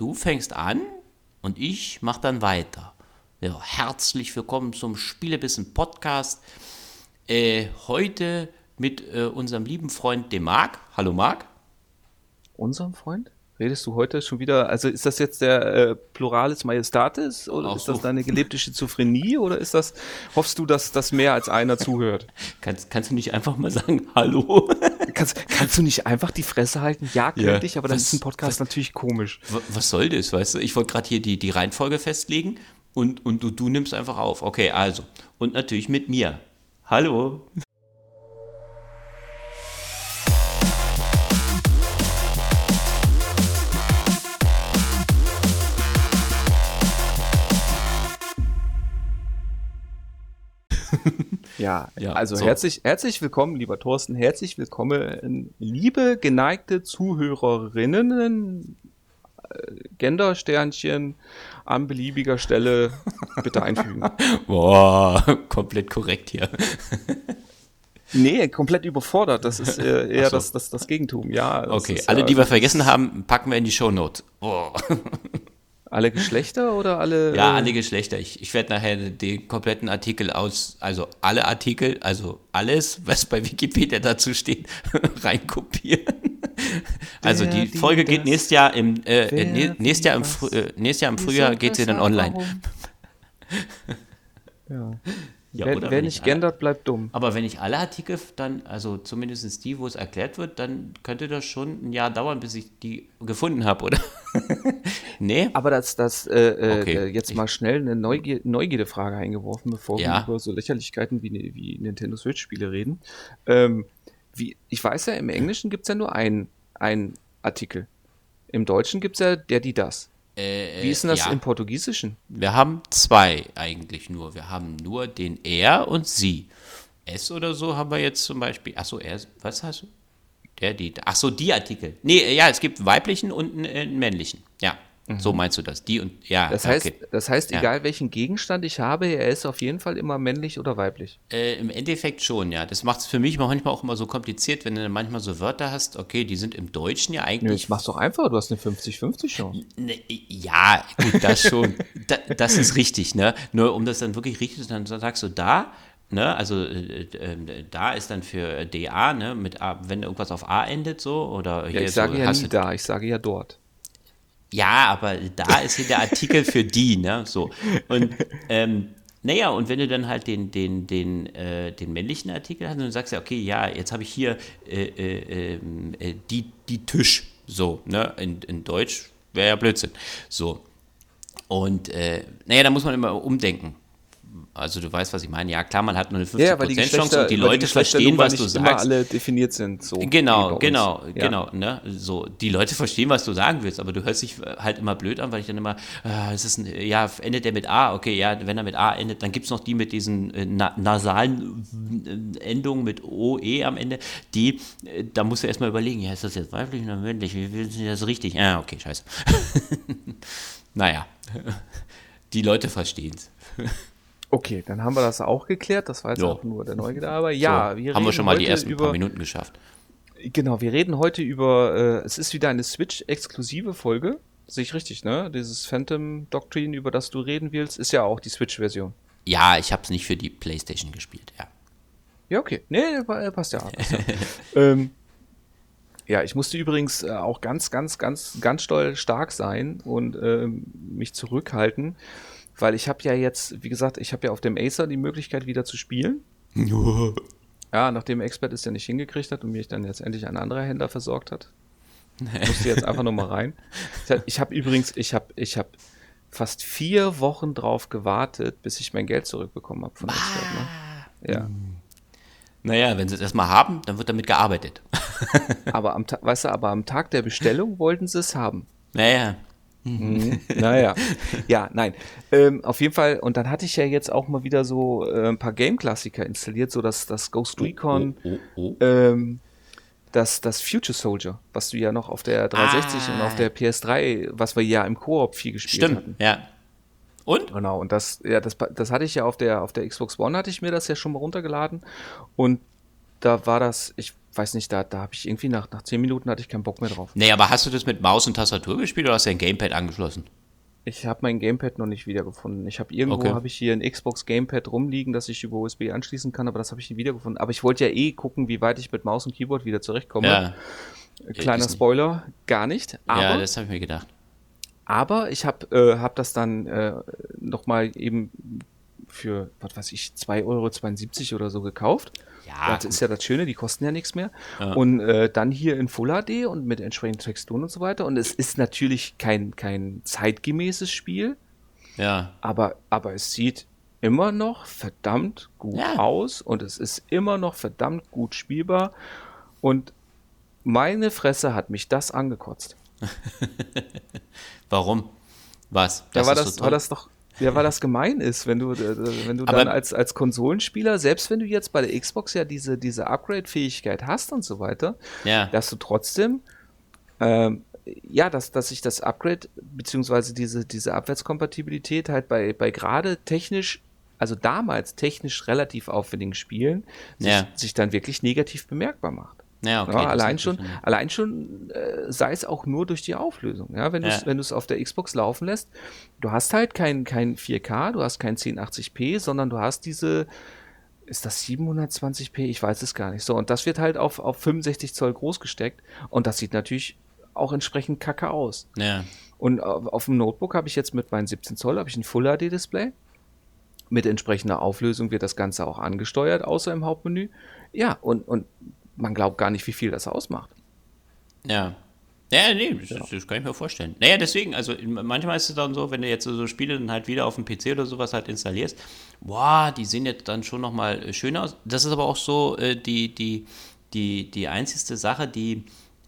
Du fängst an und ich mach dann weiter. Ja, herzlich willkommen zum Spielebissen Podcast. Äh, heute mit äh, unserem lieben Freund dem Marc. Hallo Marc. Unserem Freund? Redest du heute schon wieder, also ist das jetzt der äh, Pluralis Majestatis oder Auch ist das deine gelebte Schizophrenie oder ist das, hoffst du, dass das mehr als einer zuhört? kannst, kannst du nicht einfach mal sagen, hallo? Kannst, kannst du nicht einfach die Fresse halten? Ja, könnte ja. ich, aber dann was, ist ein Podcast was, natürlich komisch. Was soll das, weißt du? Ich wollte gerade hier die, die Reihenfolge festlegen und, und du, du nimmst einfach auf. Okay, also. Und natürlich mit mir. Hallo. Ja, ja also so. herzlich, herzlich willkommen, lieber Thorsten, herzlich willkommen, liebe geneigte Zuhörerinnen, äh, Gendersternchen an beliebiger Stelle bitte einfügen. Boah, komplett korrekt hier. Nee, komplett überfordert. Das ist äh, eher so. das, das, das Gegentum, ja. Okay, alle, die wir vergessen haben, packen wir in die Shownote. Oh. Alle Geschlechter oder alle? Ja, äh, alle Geschlechter. Ich, ich werde nachher den kompletten Artikel aus, also alle Artikel, also alles, was bei Wikipedia dazu steht, reinkopieren. Also die Folge geht nächstes Jahr im, äh, nächstes Jahr im, äh, nächstes Jahr im Frühjahr geht sie dann online. Ja. Ja, wer, wer nicht gendert, bleibt dumm. Aber wenn ich alle Artikel dann, also zumindest die, wo es erklärt wird, dann könnte das schon ein Jahr dauern, bis ich die gefunden habe, oder? nee. Aber das, das äh, äh okay. jetzt mal schnell eine Neugier Neugierde-Frage eingeworfen, bevor ja. wir über so Lächerlichkeiten wie, wie Nintendo Switch-Spiele reden. Ähm, wie, ich weiß ja, im Englischen gibt es ja nur einen Artikel. Im Deutschen gibt es ja der, die, das. Äh, Wie ist denn das ja. im Portugiesischen? Wir haben zwei eigentlich nur. Wir haben nur den er und sie. Es oder so haben wir jetzt zum Beispiel. Achso, er, was hast du? Der, die. Achso, die Artikel. Nee, ja, es gibt weiblichen und einen, einen männlichen. Ja. So mhm. meinst du das? Die und ja. Das heißt, okay. das heißt, egal ja. welchen Gegenstand ich habe, er ist auf jeden Fall immer männlich oder weiblich. Äh, Im Endeffekt schon, ja. Das macht es für mich manchmal auch immer so kompliziert, wenn du dann manchmal so Wörter hast, okay, die sind im Deutschen ja eigentlich. Nö, ich mach's doch einfach, du hast eine 50-50 Chance. Ne, ja, gut, das schon. da, das ist richtig, ne? Nur um das dann wirklich richtig zu dann sagst du da, Ne, also äh, äh, da ist dann für DA, ne, mit A, wenn irgendwas auf A endet so oder ja, ich sage so, ja nie da, ich sage ja dort. Ja, aber da ist hier der Artikel für die, ne? So. Und ähm, naja, und wenn du dann halt den, den, den, äh, den männlichen Artikel hast und du sagst ja, okay, ja, jetzt habe ich hier äh, äh, ähm, äh, die, die Tisch, so, ne? In, in Deutsch wäre ja Blödsinn. So. Und äh, naja, da muss man immer umdenken. Also du weißt, was ich meine. Ja, klar, man hat nur eine 50% ja, Chance und die Leute die verstehen, was du sagst. Immer alle definiert sind. So genau, genau, ja. genau. Ne? So, die Leute verstehen, was du sagen willst, aber du hörst dich halt immer blöd an, weil ich dann immer, äh, es ist ein, ja, endet der mit A? Okay, ja, wenn er mit A endet, dann gibt es noch die mit diesen äh, na nasalen äh, Endungen mit O, E am Ende, die, äh, da musst du erstmal überlegen, ja, ist das jetzt weiblich oder männlich? Wie ist das richtig? Ah, okay, scheiße. naja, die Leute verstehen es. Okay, dann haben wir das auch geklärt. Das war jetzt jo. auch nur der Neugierde. Aber ja, so, wir haben wir schon mal die ersten über, paar Minuten geschafft. Genau, wir reden heute über. Äh, es ist wieder eine Switch-exklusive Folge. Sehe ich richtig, ne? Dieses Phantom Doctrine, über das du reden willst, ist ja auch die Switch-Version. Ja, ich habe es nicht für die PlayStation gespielt, ja. Ja, okay. Nee, passt ja. Passt ja. ähm, ja, ich musste übrigens äh, auch ganz, ganz, ganz, ganz doll stark sein und ähm, mich zurückhalten weil ich habe ja jetzt, wie gesagt, ich habe ja auf dem Acer die Möglichkeit wieder zu spielen. ja, nachdem Expert es ja nicht hingekriegt hat und mich dann jetzt endlich ein anderer Händler versorgt hat, musste jetzt einfach nochmal rein. Ich habe übrigens, ich habe, ich habe fast vier Wochen drauf gewartet, bis ich mein Geld zurückbekommen habe von Expert. Ne? Ja. Naja, wenn sie es erstmal haben, dann wird damit gearbeitet. aber am weißt du, aber am Tag der Bestellung wollten sie es haben. Naja, Mhm. naja, ja, nein. Ähm, auf jeden Fall, und dann hatte ich ja jetzt auch mal wieder so äh, ein paar Game-Klassiker installiert, so dass das Ghost Recon, oh, oh, oh, oh. ähm, das, das Future Soldier, was du ja noch auf der 360 ah. und auf der PS3, was wir ja im Koop viel gespielt Stimmt, hatten. ja. Und? Genau, und das, ja, das, das hatte ich ja auf der, auf der Xbox One, hatte ich mir das ja schon mal runtergeladen. Und da war das, ich weiß nicht, da, da habe ich irgendwie nach, nach 10 Minuten hatte ich keinen Bock mehr drauf. Nee, aber hast du das mit Maus und Tastatur gespielt oder hast du ein Gamepad angeschlossen? Ich habe mein Gamepad noch nicht wiedergefunden. Ich habe irgendwo Okay. habe ich hier ein Xbox Gamepad rumliegen, das ich über USB anschließen kann, aber das habe ich nie wiedergefunden. Aber ich wollte ja eh gucken, wie weit ich mit Maus und Keyboard wieder zurechtkomme. Ja, Kleiner ist- Spoiler, gar nicht. Aber, ja das habe ich mir gedacht. aber ich habe äh, hab das dann äh, nochmal eben für, was weiß ich, 2,72 Euro oder so gekauft. Ja, das ist ja das Schöne, die kosten ja nichts mehr. Ja. Und äh, dann hier in Full HD und mit entsprechenden Texturen und so weiter. Und es ist natürlich kein, kein zeitgemäßes Spiel, Ja, aber, aber es sieht immer noch verdammt gut Ja. aus und es ist immer noch verdammt gut spielbar. Und meine Fresse hat mich das angekotzt. warum? Was? ja, weil ist das, so toll? das doch, ja, weil das gemein ist, wenn du, äh, wenn du Aber- dann als, als Konsolenspieler, selbst wenn du jetzt bei der Xbox ja diese, diese Upgrade-Fähigkeit hast und so weiter, Ja, dass du trotzdem, ähm, ja, dass, dass sich das Upgrade, beziehungsweise diese, diese Abwärtskompatibilität halt bei, bei gerade technisch, also damals technisch relativ aufwendigen Spielen, sich, Ja. sich dann wirklich negativ bemerkbar macht. Ja, okay. ja, allein schon, allein schon äh, sei es auch nur durch die Auflösung. Ja, wenn du es Ja. du es auf der Xbox laufen lässt, du hast halt kein, kein 4K, du hast kein 1080p, sondern du hast diese, ist das 720p? Ich weiß es gar nicht. So, und das wird halt auf, auf 65 Zoll groß gesteckt und das sieht natürlich auch entsprechend kacke aus. Ja, Und auf, auf dem Notebook habe ich jetzt mit meinen 17 Zoll habe ich ein Full HD Display. Mit entsprechender Auflösung wird das Ganze auch angesteuert, außer im Hauptmenü. Ja, und, und man glaubt gar nicht, wie viel das ausmacht. ja. Ja, nee, das, das kann ich mir vorstellen. Naja, deswegen, also manchmal ist es dann so, wenn du jetzt so Spiele dann halt wieder auf dem PC oder sowas halt installierst, boah, die sehen jetzt dann schon nochmal schöner aus. Das ist aber auch so äh, die, die, die, die einzigste Sache, die,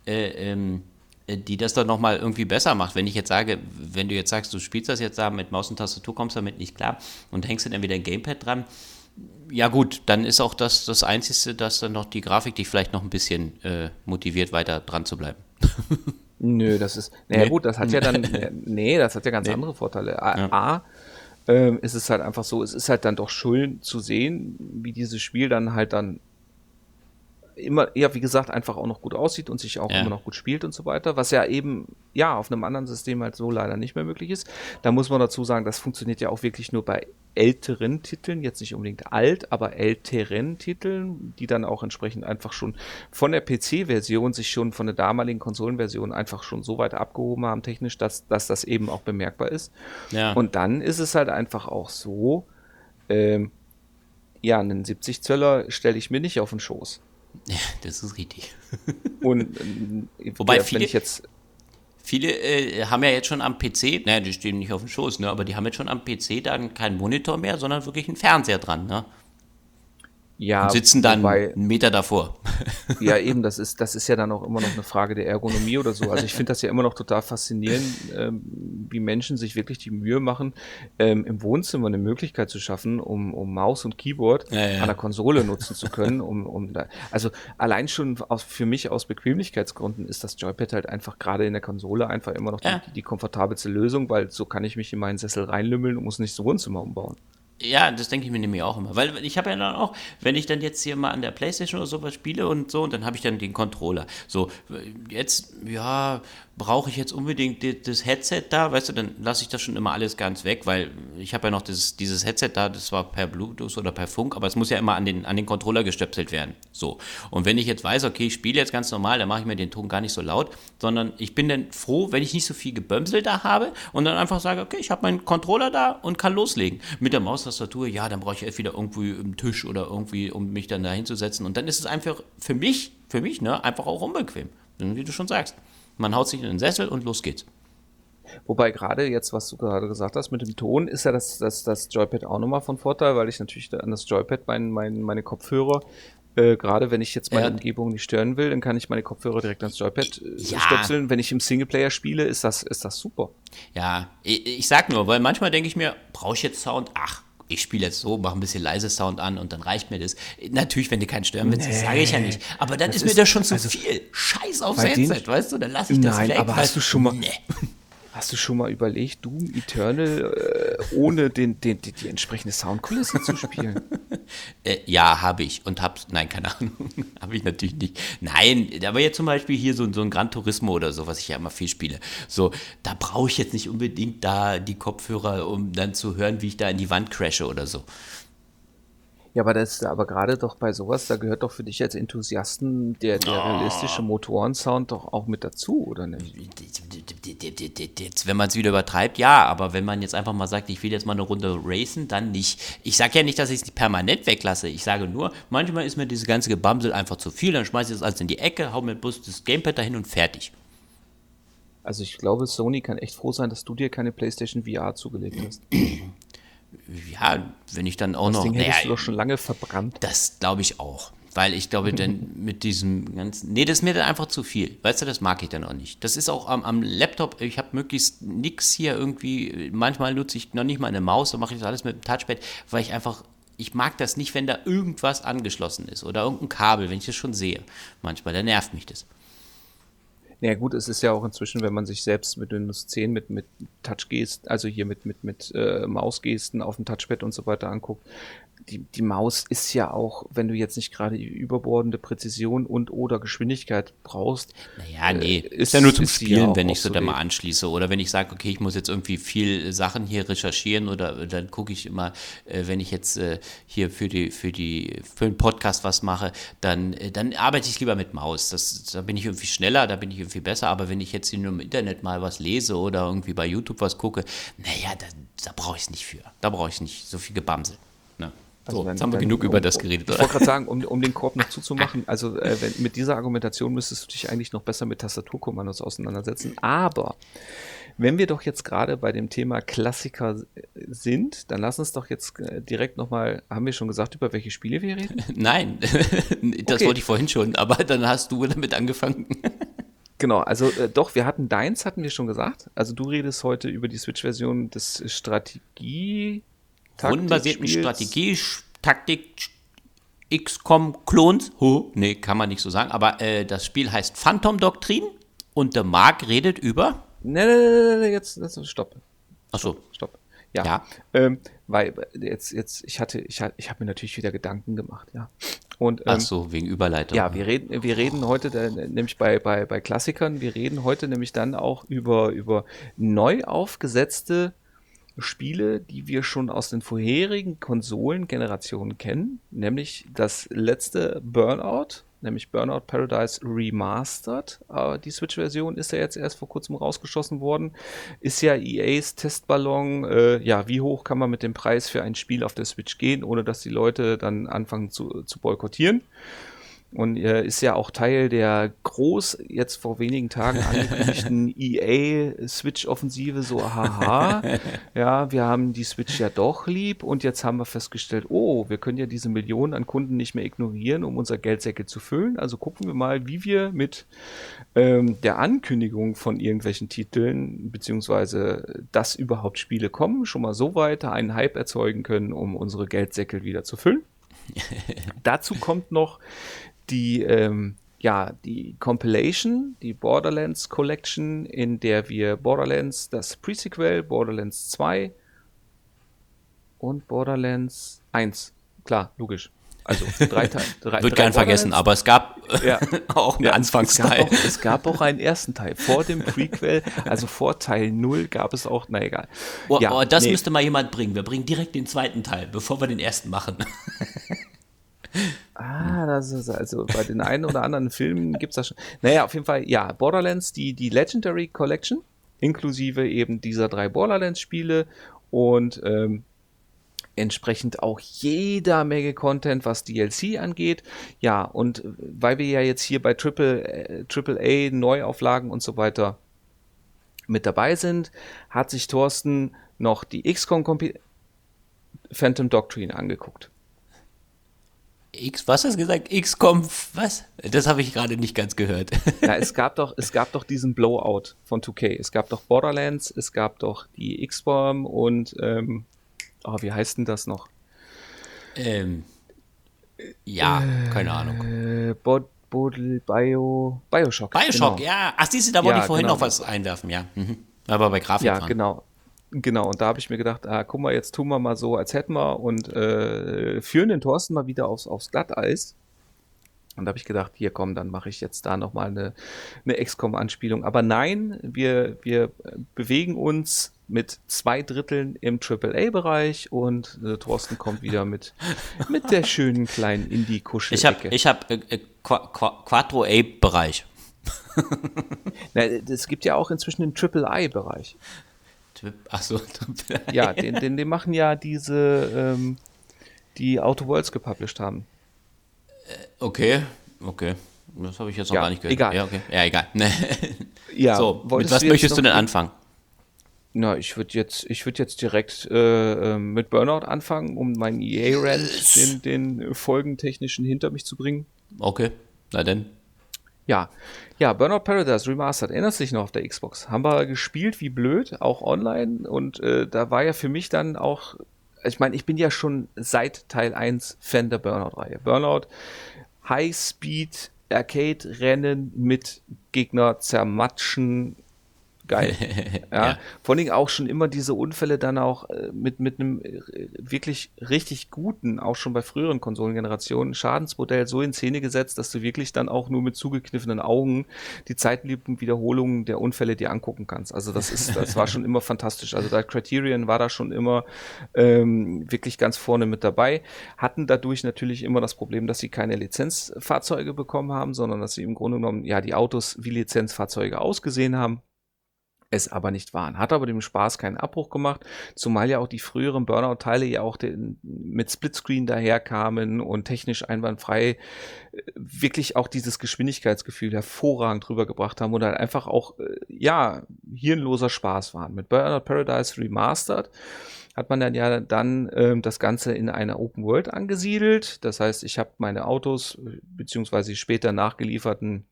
äh, ähm, äh, die das dann nochmal irgendwie besser macht. Wenn ich jetzt sage, wenn du jetzt sagst, du spielst das jetzt da mit Maus und Tastatur, kommst damit nicht klar und hängst dann wieder ein Gamepad dran, ja gut, dann ist auch das das Einzige, dass dann noch die Grafik dich vielleicht noch ein bisschen äh, motiviert, weiter dran zu bleiben. Nö, das ist. Naja, Nee. gut, das hat ja dann. äh, nee, das hat ja ganz andere Vorteile. A, Ja. A ähm, ist es halt einfach so, es ist halt dann doch schön zu sehen, wie dieses Spiel dann halt dann immer, ja, wie gesagt, einfach auch noch gut aussieht und sich auch Ja. immer noch gut spielt und so weiter, was ja eben, ja, auf einem anderen System halt so leider nicht mehr möglich ist. Da muss man dazu sagen, das funktioniert ja auch wirklich nur bei älteren Titeln, jetzt nicht unbedingt alt, aber älteren Titeln, die dann auch entsprechend einfach schon von der PC-Version sich schon von der damaligen Konsolenversion einfach schon so weit abgehoben haben technisch, dass, dass das eben auch bemerkbar ist. Ja. Und dann ist es halt einfach auch so, ähm, ja, einen 70 Zöller stelle ich mir nicht auf den Schoß. Ja, das ist richtig. Und äh, Wobei der- viele- jetzt Viele äh, haben ja jetzt schon am PC, naja, die stehen nicht auf dem Schoß, ne, aber die haben jetzt schon am PC dann keinen Monitor mehr, sondern wirklich einen Fernseher dran, ne? Ja Und sitzen dann wobei- einen Meter davor. Ja, eben, das ist, das ist ja dann auch immer noch eine Frage der Ergonomie oder so. Also ich finde das ja immer noch total faszinierend, ähm, wie Menschen sich wirklich die Mühe machen, ähm, im Wohnzimmer eine Möglichkeit zu schaffen, um, um Maus und Keyboard Ja, ja. an der Konsole nutzen zu können. Um, um da, also allein schon aus, für mich aus Bequemlichkeitsgründen ist das Joypad halt einfach gerade in der Konsole einfach immer noch die, Ja. die komfortabelste Lösung, weil so kann ich mich in meinen Sessel reinlümmeln und muss nicht das Wohnzimmer umbauen. Ja, das denke ich mir nämlich auch immer. Weil ich habe ja dann auch, wenn ich dann jetzt hier mal an der Playstation oder sowas spiele und so, und dann habe ich dann den Controller. So, jetzt, ja, brauche ich jetzt unbedingt di- das Headset da, weißt du, dann lasse ich das schon immer alles ganz weg, weil ich habe ja noch dieses, dieses Headset da, das war per Bluetooth oder per Funk, aber es muss ja immer an den, an den Controller gestöpselt werden. So. Und wenn ich jetzt weiß, okay, ich spiele jetzt ganz normal, dann mache ich mir den Ton gar nicht so laut, sondern ich bin dann froh, wenn ich nicht so viel Gebömsel da habe und dann einfach sage, okay, ich habe meinen Controller da und kann loslegen. Mit der Maustastatur, ja, dann brauche ich erst wieder irgendwie im Tisch oder irgendwie, um mich dann da hinzusetzen. Und dann ist es einfach für mich, für mich, ne, einfach auch unbequem. Wie du schon sagst. Man haut sich in den Sessel und los geht's. Wobei gerade jetzt, was du gerade gesagt hast, mit dem Ton ist ja das, das, das Joypad auch nochmal von Vorteil, weil ich natürlich an das Joypad mein, mein, meine Kopfhörer, äh, gerade wenn ich jetzt meine Ja. Umgebung nicht stören will, dann kann ich meine Kopfhörer direkt ans Joypad äh, Ja. stöpseln. Wenn ich im Singleplayer spiele, ist das, ist das super. Ja, ich, ich sag nur, weil manchmal denke ich mir, brauche ich jetzt Sound? Ach, ich spiele jetzt so, mache ein bisschen leise Sound an und dann reicht mir das. Natürlich, wenn du keinen stören willst, das sage ich ja nicht. Aber dann Das ist mir ist- das schon zu also- viel. Scheiß aufs Headset, weißt du? Dann lasse ich das Nein, weg. aber hast du schon mal- Nee. Hast du schon mal überlegt, Doom Eternal ohne den, den, die, die entsprechende Soundkulisse zu spielen? Äh, ja, habe ich und hab's. Nein, keine Ahnung. habe ich natürlich nicht. Nein, aber jetzt zum Beispiel hier so, so ein Gran Turismo oder so, was ich ja immer viel spiele. So, da brauche ich jetzt nicht unbedingt da die Kopfhörer, um dann zu hören, wie ich da in die Wand crashe oder so. Ja, aber das aber gerade doch bei sowas, da gehört doch für dich als Enthusiasten der, der oh. realistische Motorensound doch auch mit dazu, oder nicht? Jetzt, wenn man es wieder übertreibt, ja, aber wenn man jetzt einfach mal sagt, ich will jetzt mal eine Runde racen, dann nicht. Ich sage ja nicht, dass ich es permanent weglasse. Ich sage nur, manchmal ist mir diese ganze Gebamsel einfach zu viel, dann schmeiße ich das alles in die Ecke, hau mir bloß das Gamepad dahin und fertig. Also ich glaube, Sony kann echt froh sein, dass du dir keine PlayStation VR zugelegt hast. ja, wenn ich dann auch das noch. Ding hättest naja, du doch schon lange verbrannt. Das glaube ich auch. Weil ich glaube, dann mit diesem ganzen. Nee, das ist mir dann einfach zu viel. Weißt du, das mag ich dann auch nicht. Das ist auch am, am Laptop, ich habe möglichst nichts hier irgendwie. Manchmal nutze ich noch nicht mal eine Maus, dann mache ich das alles mit dem Touchpad, weil ich einfach. Ich mag das nicht, wenn da irgendwas angeschlossen ist oder irgendein Kabel, wenn ich das schon sehe. Manchmal, dann nervt mich das. Ja gut, es ist ja auch inzwischen, wenn man sich selbst mit Windows 10 mit, mit Touchgesten, also hier mit, mit, mit äh, Mausgesten auf dem Touchpad und so weiter anguckt, die, die Maus ist ja auch, wenn du jetzt nicht gerade überbordende Präzision und oder Geschwindigkeit brauchst. Naja, nee, äh, ist, ja nur zum Spielen, ja wenn ich so da mal anschließe. Oder wenn ich sage, okay, ich muss jetzt irgendwie viel Sachen hier recherchieren oder dann gucke ich immer, äh, wenn ich jetzt äh, hier für die, für die, für den Podcast was mache, dann, äh, dann arbeite ich lieber mit Maus. Das, da bin ich irgendwie schneller, da bin ich irgendwie besser. Aber wenn ich jetzt hier nur im Internet mal was lese oder irgendwie bei YouTube was gucke, naja, da, da brauche ich es nicht für. Da brauche ich nicht so viel Gebamsel. Also so, jetzt haben wir genug um, über das geredet. Ich wollte gerade sagen, um, um den Korb noch zuzumachen, also äh, wenn, mit dieser Argumentation müsstest du dich eigentlich noch besser mit Tastaturkommandos auseinandersetzen. Aber wenn wir doch jetzt gerade bei dem Thema Klassiker sind, dann lass uns doch jetzt äh, direkt nochmal, haben wir schon gesagt, über welche Spiele wir reden? Nein, das okay. wollte ich vorhin schon, aber dann hast du damit angefangen. Genau, also äh, doch, wir hatten deins, hatten wir schon gesagt. Also du redest heute über die Switch-Version des Strategie rundenbasierten Strategie, Taktik, XCOM-Klons. Huh, nee, kann man nicht so sagen. Aber äh, das Spiel heißt Phantom Doktrin und der Mark redet über. Nee, nee, nee, nee, jetzt, jetzt stopp. Achso. Stopp. Ja. ja. Ähm, weil jetzt, jetzt, ich hatte, ich, ich habe mir natürlich wieder Gedanken gemacht, ja. Und, ähm, Ach so, wegen Überleitung. Ja, wir reden, wir reden heute, da, nämlich bei, bei, bei Klassikern, wir reden heute nämlich dann auch über, über neu aufgesetzte Spiele, die wir schon aus den vorherigen Konsolengenerationen kennen, nämlich das letzte Burnout, nämlich Burnout Paradise Remastered. Äh, die Switch-Version ist ja jetzt erst vor kurzem rausgeschossen worden. Ist ja EAs Testballon. Äh, ja, wie hoch kann man mit dem Preis für ein Spiel auf der Switch gehen, ohne dass die Leute dann anfangen zu, zu boykottieren? Und äh, ist ja auch Teil der groß jetzt vor wenigen Tagen angekündigten EA Switch Offensive so haha. Ja wir haben die Switch ja doch lieb und jetzt haben wir festgestellt oh wir können ja diese Millionen an Kunden nicht mehr ignorieren um unser Geldsäcke zu füllen. Also gucken wir mal wie wir mit ähm, der Ankündigung von irgendwelchen Titeln beziehungsweise dass überhaupt Spiele kommen schon mal so weiter einen Hype erzeugen können um unsere Geldsäcke wieder zu füllen. Dazu kommt noch die, ähm, ja, die Compilation, die Borderlands Collection, in der wir Borderlands, das Pre-Sequel, Borderlands 2 und Borderlands 1, klar, logisch. Also drei Teile. Wird gern vergessen, aber es gab ja. auch einen ja, Anfangsteil. Es gab, auch, es gab, auch, einen ersten Teil. Vor dem Prequel, also vor Teil 0 gab es auch, na egal. Oh, ja, oh, das nee. müsste mal jemand bringen. Wir bringen direkt den zweiten Teil, bevor wir den ersten machen. Ah, das ist also bei den einen oder anderen Filmen gibt es das schon. Naja, auf jeden Fall, ja, Borderlands, die, die Legendary Collection, inklusive eben dieser drei Borderlands-Spiele und ähm, entsprechend auch jeder Menge Content, was DLC angeht. Ja, und weil wir ja jetzt hier bei Triple, äh, AAA Neuauflagen und so weiter mit dabei sind, hat sich Thorsten noch die XCOM Phantom Doctrine angeguckt. X, was hast du gesagt? XCOM, was? Das habe ich gerade nicht ganz gehört. Ja, es gab doch, es gab doch diesen Blowout von 2K. Es gab doch Borderlands, es gab doch die XBOM und, ähm, oh, wie heißt denn das noch? Ähm, ja, äh, keine Ahnung. Bod, Bodel, Bio, Bioshock. Bioshock, genau. ja. Ach, siehst du, da wollte ja, ich vorhin genau. noch was einwerfen, ja. Mhm. Aber bei Grafik. Ja, dran. genau. Genau, und da habe ich mir gedacht, ah, guck mal, jetzt tun wir mal so, als hätten wir und äh, führen den Thorsten mal wieder aufs, aufs Glatteis. Und da habe ich gedacht, hier komm, dann mache ich jetzt da nochmal eine, eine XCOM-Anspielung. Aber nein, wir, wir bewegen uns mit zwei Dritteln im AAA-Bereich und äh, Thorsten kommt wieder mit, mit der schönen kleinen Indie-Kuschel. Ich habe ich hab, äh, äh Quattro A-Bereich. es gibt ja auch inzwischen den Achso, ja, den, den, den machen ja diese, ähm, die Outer Worlds gepublished haben. Äh, okay, okay. Das habe ich jetzt noch ja, gar nicht gehört. Egal. Ja, okay. Ja, egal. ja, so, mit was möchtest du denn anfangen? Na, ich würde jetzt, ich würde jetzt direkt äh, ähm, mit Burnout anfangen, um meinen EA-Rant, den, den folgentechnischen hinter mich zu bringen. Okay, na denn. Ja, ja, Burnout Paradise Remastered, erinnert sich noch auf der Xbox. Haben wir gespielt wie blöd, auch online. Und äh, da war ja für mich dann auch, ich meine, ich bin ja schon seit Teil 1 Fan der Burnout-Reihe. Burnout, High Speed, Arcade-Rennen mit Gegner zermatschen, geil. ja. ja. Vor allen Dingen auch schon immer diese Unfälle dann auch äh, mit, mit einem äh, wirklich richtig guten, auch schon bei früheren Konsolengenerationen, Schadensmodell so in Szene gesetzt, dass du wirklich dann auch nur mit zugekniffenen Augen die Zeitlupen-Wiederholungen der Unfälle dir angucken kannst. Also das ist, das war schon immer fantastisch. Also da Criterion war da schon immer ähm, wirklich ganz vorne mit dabei, hatten dadurch natürlich immer das Problem, dass sie keine Lizenzfahrzeuge bekommen haben, sondern dass sie im Grunde genommen ja die Autos wie Lizenzfahrzeuge ausgesehen haben es aber nicht waren. Hat aber dem Spaß keinen Abbruch gemacht, zumal ja auch die früheren Burnout-Teile ja auch den, mit Splitscreen daherkamen und technisch einwandfrei äh, wirklich auch dieses Geschwindigkeitsgefühl hervorragend rübergebracht haben und halt einfach auch, äh, ja, hirnloser Spaß waren. Mit Burnout Paradise Remastered hat man dann ja dann ähm, das Ganze in einer Open World angesiedelt. Das heißt, ich habe meine Autos äh, beziehungsweise später nachgelieferten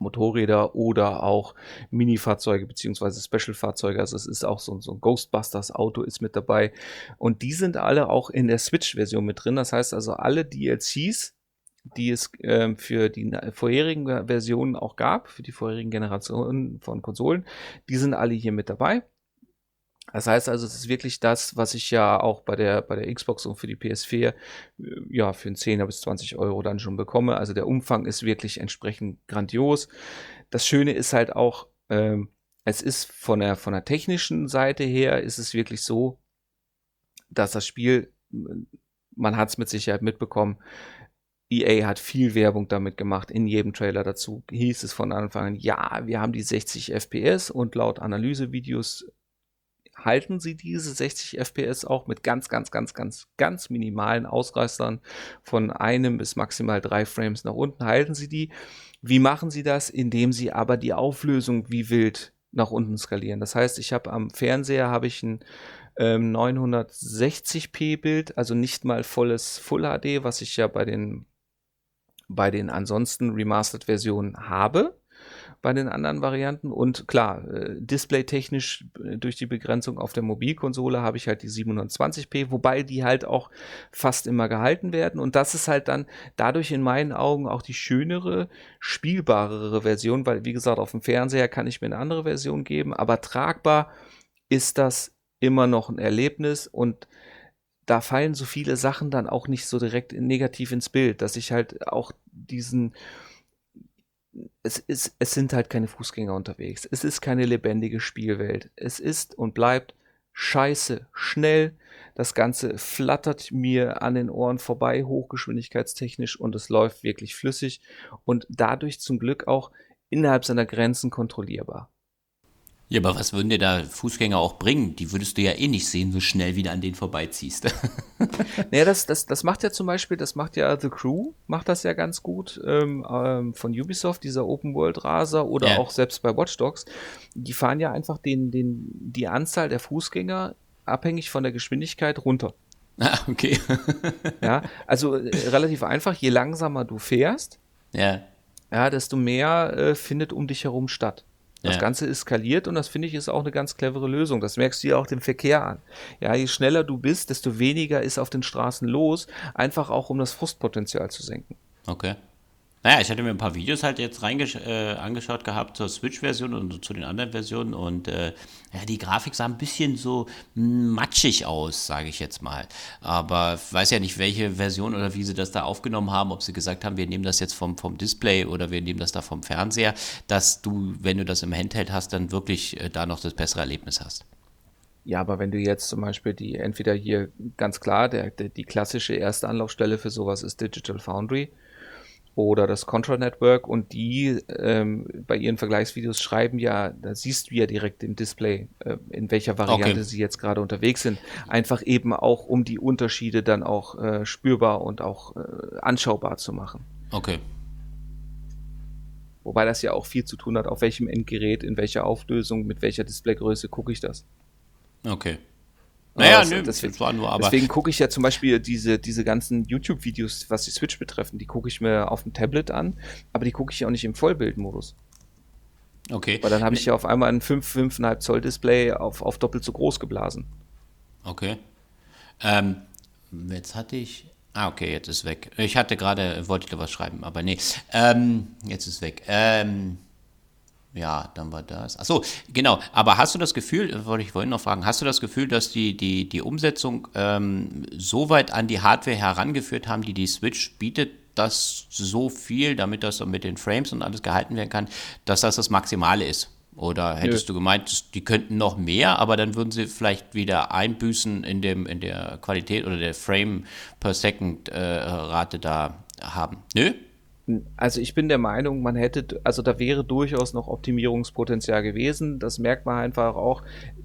Motorräder oder auch Mini-Fahrzeuge beziehungsweise Special-Fahrzeuge. Also es ist auch so, so ein Ghostbusters-Auto ist mit dabei. Und die sind alle auch in der Switch-Version mit drin. Das heißt also alle DLCs, die es äh, für die vorherigen Versionen auch gab, für die vorherigen Generationen von Konsolen, die sind alle hier mit dabei. Das heißt also, es ist wirklich das, was ich ja auch bei der, bei der Xbox und für die PS4 äh, ja für einen 10er bis 20 Euro dann schon bekomme. Also der Umfang ist wirklich entsprechend grandios. Das Schöne ist halt auch, ähm, es ist von der, von der technischen Seite her, ist es wirklich so, dass das Spiel, man hat es mit Sicherheit mitbekommen, EA hat viel Werbung damit gemacht, in jedem Trailer dazu hieß es von Anfang an, ja, wir haben die 60 FPS und laut Analysevideos halten sie diese 60 FPS auch mit ganz, ganz, ganz, ganz, ganz minimalen Ausreißern von einem bis maximal drei Frames nach unten, halten sie die. Wie machen sie das? Indem sie aber die Auflösung wie wild nach unten skalieren. Das heißt, ich habe am Fernseher habe ich ein ähm, 960p Bild, also nicht mal volles Full HD, was ich ja bei den bei den ansonsten remastered Versionen habe bei den anderen Varianten. Und klar, äh, displaytechnisch äh, durch die Begrenzung auf der Mobilkonsole habe ich halt die 720p, wobei die halt auch fast immer gehalten werden. Und das ist halt dann dadurch in meinen Augen auch die schönere, spielbarere Version, weil wie gesagt, auf dem Fernseher kann ich mir eine andere Version geben, aber tragbar ist das immer noch ein Erlebnis und da fallen so viele Sachen dann auch nicht so direkt negativ ins Bild, dass ich halt auch diesen es, ist, es sind halt keine Fußgänger unterwegs. Es ist keine lebendige Spielwelt. Es ist und bleibt scheiße schnell. Das Ganze flattert mir an den Ohren vorbei, hochgeschwindigkeitstechnisch, und es läuft wirklich flüssig und dadurch zum Glück auch innerhalb seiner Grenzen kontrollierbar. Ja, aber was würden dir da Fußgänger auch bringen? Die würdest du ja eh nicht sehen, so schnell wie du an denen vorbeiziehst. naja, das, das, das macht ja zum Beispiel, das macht ja The Crew, macht das ja ganz gut ähm, ähm, von Ubisoft, dieser Open World Raser oder ja. auch selbst bei Watch Dogs. Die fahren ja einfach den, den, die Anzahl der Fußgänger abhängig von der Geschwindigkeit runter. Ah, okay. ja, also äh, relativ einfach, je langsamer du fährst, ja, ja desto mehr äh, findet um dich herum statt. Das ja. Ganze ist skaliert und das finde ich ist auch eine ganz clevere Lösung. Das merkst du ja auch dem Verkehr an. Ja, je schneller du bist, desto weniger ist auf den Straßen los, einfach auch um das Frustpotenzial zu senken. Okay. Naja, ich hatte mir ein paar Videos halt jetzt äh, angeschaut gehabt zur Switch-Version und zu den anderen Versionen und äh, ja, die Grafik sah ein bisschen so matschig aus, sage ich jetzt mal. Aber ich weiß ja nicht, welche Version oder wie sie das da aufgenommen haben, ob sie gesagt haben, wir nehmen das jetzt vom, vom Display oder wir nehmen das da vom Fernseher, dass du, wenn du das im Handheld hast, dann wirklich äh, da noch das bessere Erlebnis hast. Ja, aber wenn du jetzt zum Beispiel die, entweder hier ganz klar, der, der, die klassische erste Anlaufstelle für sowas ist Digital Foundry oder das Control Network und die ähm, bei ihren Vergleichsvideos schreiben ja, da siehst du ja direkt im Display, äh, in welcher Variante okay. sie jetzt gerade unterwegs sind. Einfach eben auch, um die Unterschiede dann auch äh, spürbar und auch äh, anschaubar zu machen. Okay. Wobei das ja auch viel zu tun hat, auf welchem Endgerät, in welcher Auflösung, mit welcher Displaygröße gucke ich das. Okay. Naja, nö, deswegen, das war nur, aber. Deswegen gucke ich ja zum Beispiel diese, diese ganzen YouTube-Videos, was die Switch betreffen, die gucke ich mir auf dem Tablet an, aber die gucke ich ja auch nicht im Vollbildmodus. Okay. Weil dann habe ich ja auf einmal ein 5, 5,5 Zoll Display auf, auf doppelt so groß geblasen. Okay. Ähm, jetzt hatte ich. Ah, okay, jetzt ist weg. Ich hatte gerade, wollte ich da was schreiben, aber nee. Ähm, jetzt ist weg. Ähm, ja, dann war das. Achso, genau. Aber hast du das Gefühl, wollte ich vorhin noch fragen, hast du das Gefühl, dass die, die, die Umsetzung ähm, so weit an die Hardware herangeführt haben, die die Switch bietet, dass so viel, damit das mit den Frames und alles gehalten werden kann, dass das das Maximale ist? Oder hättest Nö. du gemeint, die könnten noch mehr, aber dann würden sie vielleicht wieder einbüßen in, dem, in der Qualität oder der Frame per Second äh, Rate da haben? Nö? Also ich bin der Meinung, man hätte, also da wäre durchaus noch Optimierungspotenzial gewesen. Das merkt man einfach auch.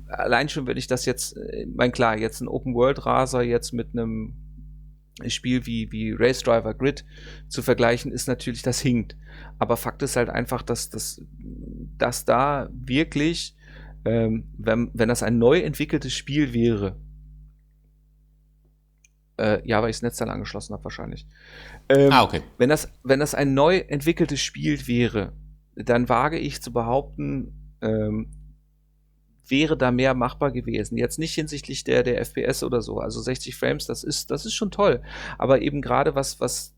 Allein schon, wenn ich das jetzt, äh, mein klar, jetzt ein Open-World-Raser jetzt mit einem Spiel wie, wie Race Driver Grid zu vergleichen, ist natürlich, das hinkt. Aber Fakt ist halt einfach, dass, dass, dass da wirklich, ähm, wenn, wenn das ein neu entwickeltes Spiel wäre, äh, ja, weil ich das Netzteil angeschlossen habe wahrscheinlich. Ähm, ah, okay. Wenn das, wenn das ein neu entwickeltes Spiel wäre, dann wage ich zu behaupten, ähm, wäre da mehr machbar gewesen. Jetzt nicht hinsichtlich der, der FPS oder so. Also 60 Frames, das ist, das ist schon toll. Aber eben gerade was, was,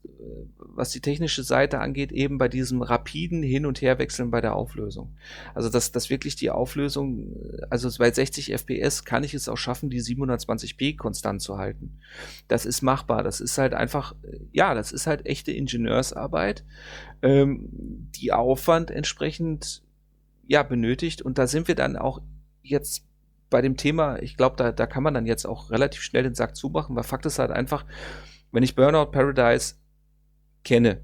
was die technische Seite angeht, eben bei diesem rapiden Hin- und Herwechseln bei der Auflösung. Also, dass, dass wirklich die Auflösung, also bei 60 FPS kann ich es auch schaffen, die 720p konstant zu halten. Das ist machbar. Das ist halt einfach, ja, das ist halt echte Ingenieursarbeit, ähm, die Aufwand entsprechend ja, benötigt. Und da sind wir dann auch jetzt bei dem Thema, ich glaube, da, da kann man dann jetzt auch relativ schnell den Sack zumachen, weil Fakt ist halt einfach, wenn ich Burnout Paradise kenne,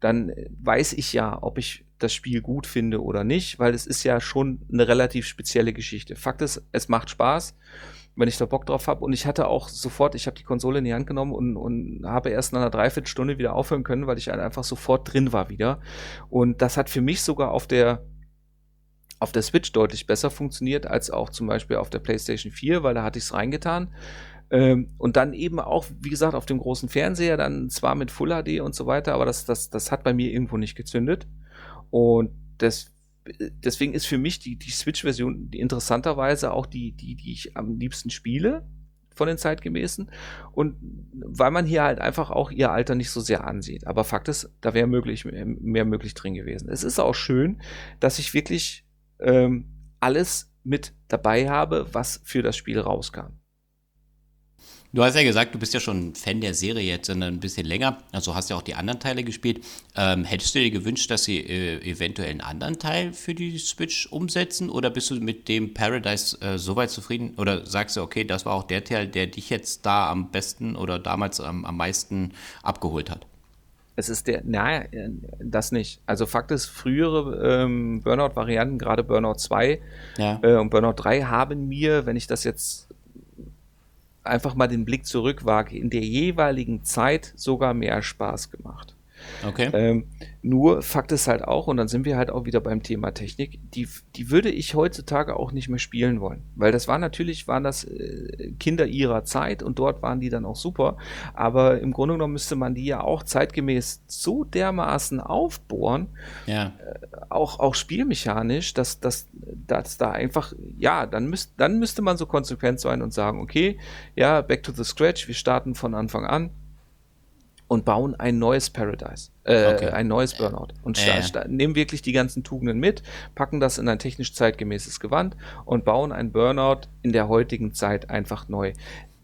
dann weiß ich ja, ob ich das Spiel gut finde oder nicht, weil es ist ja schon eine relativ spezielle Geschichte. Fakt ist, es macht Spaß, wenn ich da Bock drauf habe. Und ich hatte auch sofort, ich habe die Konsole in die Hand genommen und, und habe erst nach einer Dreiviertelstunde wieder aufhören können, weil ich halt einfach sofort drin war wieder. Und das hat für mich sogar auf der auf der Switch deutlich besser funktioniert als auch zum Beispiel auf der PlayStation 4, weil da hatte ich es reingetan. Ähm, und dann eben auch, wie gesagt, auf dem großen Fernseher, dann zwar mit Full HD und so weiter, aber das, das, das hat bei mir irgendwo nicht gezündet. Und das, deswegen ist für mich die, die Switch-Version interessanterweise auch die, die, die ich am liebsten spiele von den zeitgemäßen und weil man hier halt einfach auch ihr Alter nicht so sehr ansieht. Aber Fakt ist, da wäre möglich, mehr möglich drin gewesen. Es ist auch schön, dass ich wirklich ähm, alles mit dabei habe, was für das Spiel rauskam. Du hast ja gesagt, du bist ja schon Fan der Serie jetzt ein bisschen länger, also hast ja auch die anderen Teile gespielt. Ähm, hättest du dir gewünscht, dass sie äh, eventuell einen anderen Teil für die Switch umsetzen oder bist du mit dem Paradise äh, soweit zufrieden oder sagst du, okay, das war auch der Teil, der dich jetzt da am besten oder damals am, am meisten abgeholt hat? Es ist der, naja, das nicht. Also Fakt ist, frühere ähm, Burnout-Varianten, gerade Burnout 2 ja. äh, und Burnout 3 haben mir, wenn ich das jetzt einfach mal den Blick zurückwage, in der jeweiligen Zeit sogar mehr Spaß gemacht. Okay. Ähm, nur Fakt ist halt auch, und dann sind wir halt auch wieder beim Thema Technik, die, die würde ich heutzutage auch nicht mehr spielen wollen. Weil das war natürlich, waren das äh, Kinder ihrer Zeit und dort waren die dann auch super. Aber im Grunde genommen müsste man die ja auch zeitgemäß so dermaßen aufbohren, ja. äh, auch, auch spielmechanisch, dass, dass, dass da einfach, ja, dann, müsst, dann müsste man so konsequent sein und sagen, okay, ja, back to the scratch, wir starten von Anfang an und bauen ein neues Paradise, äh, okay. ein neues Burnout und äh. nehmen wirklich die ganzen Tugenden mit, packen das in ein technisch zeitgemäßes Gewand und bauen ein Burnout in der heutigen Zeit einfach neu.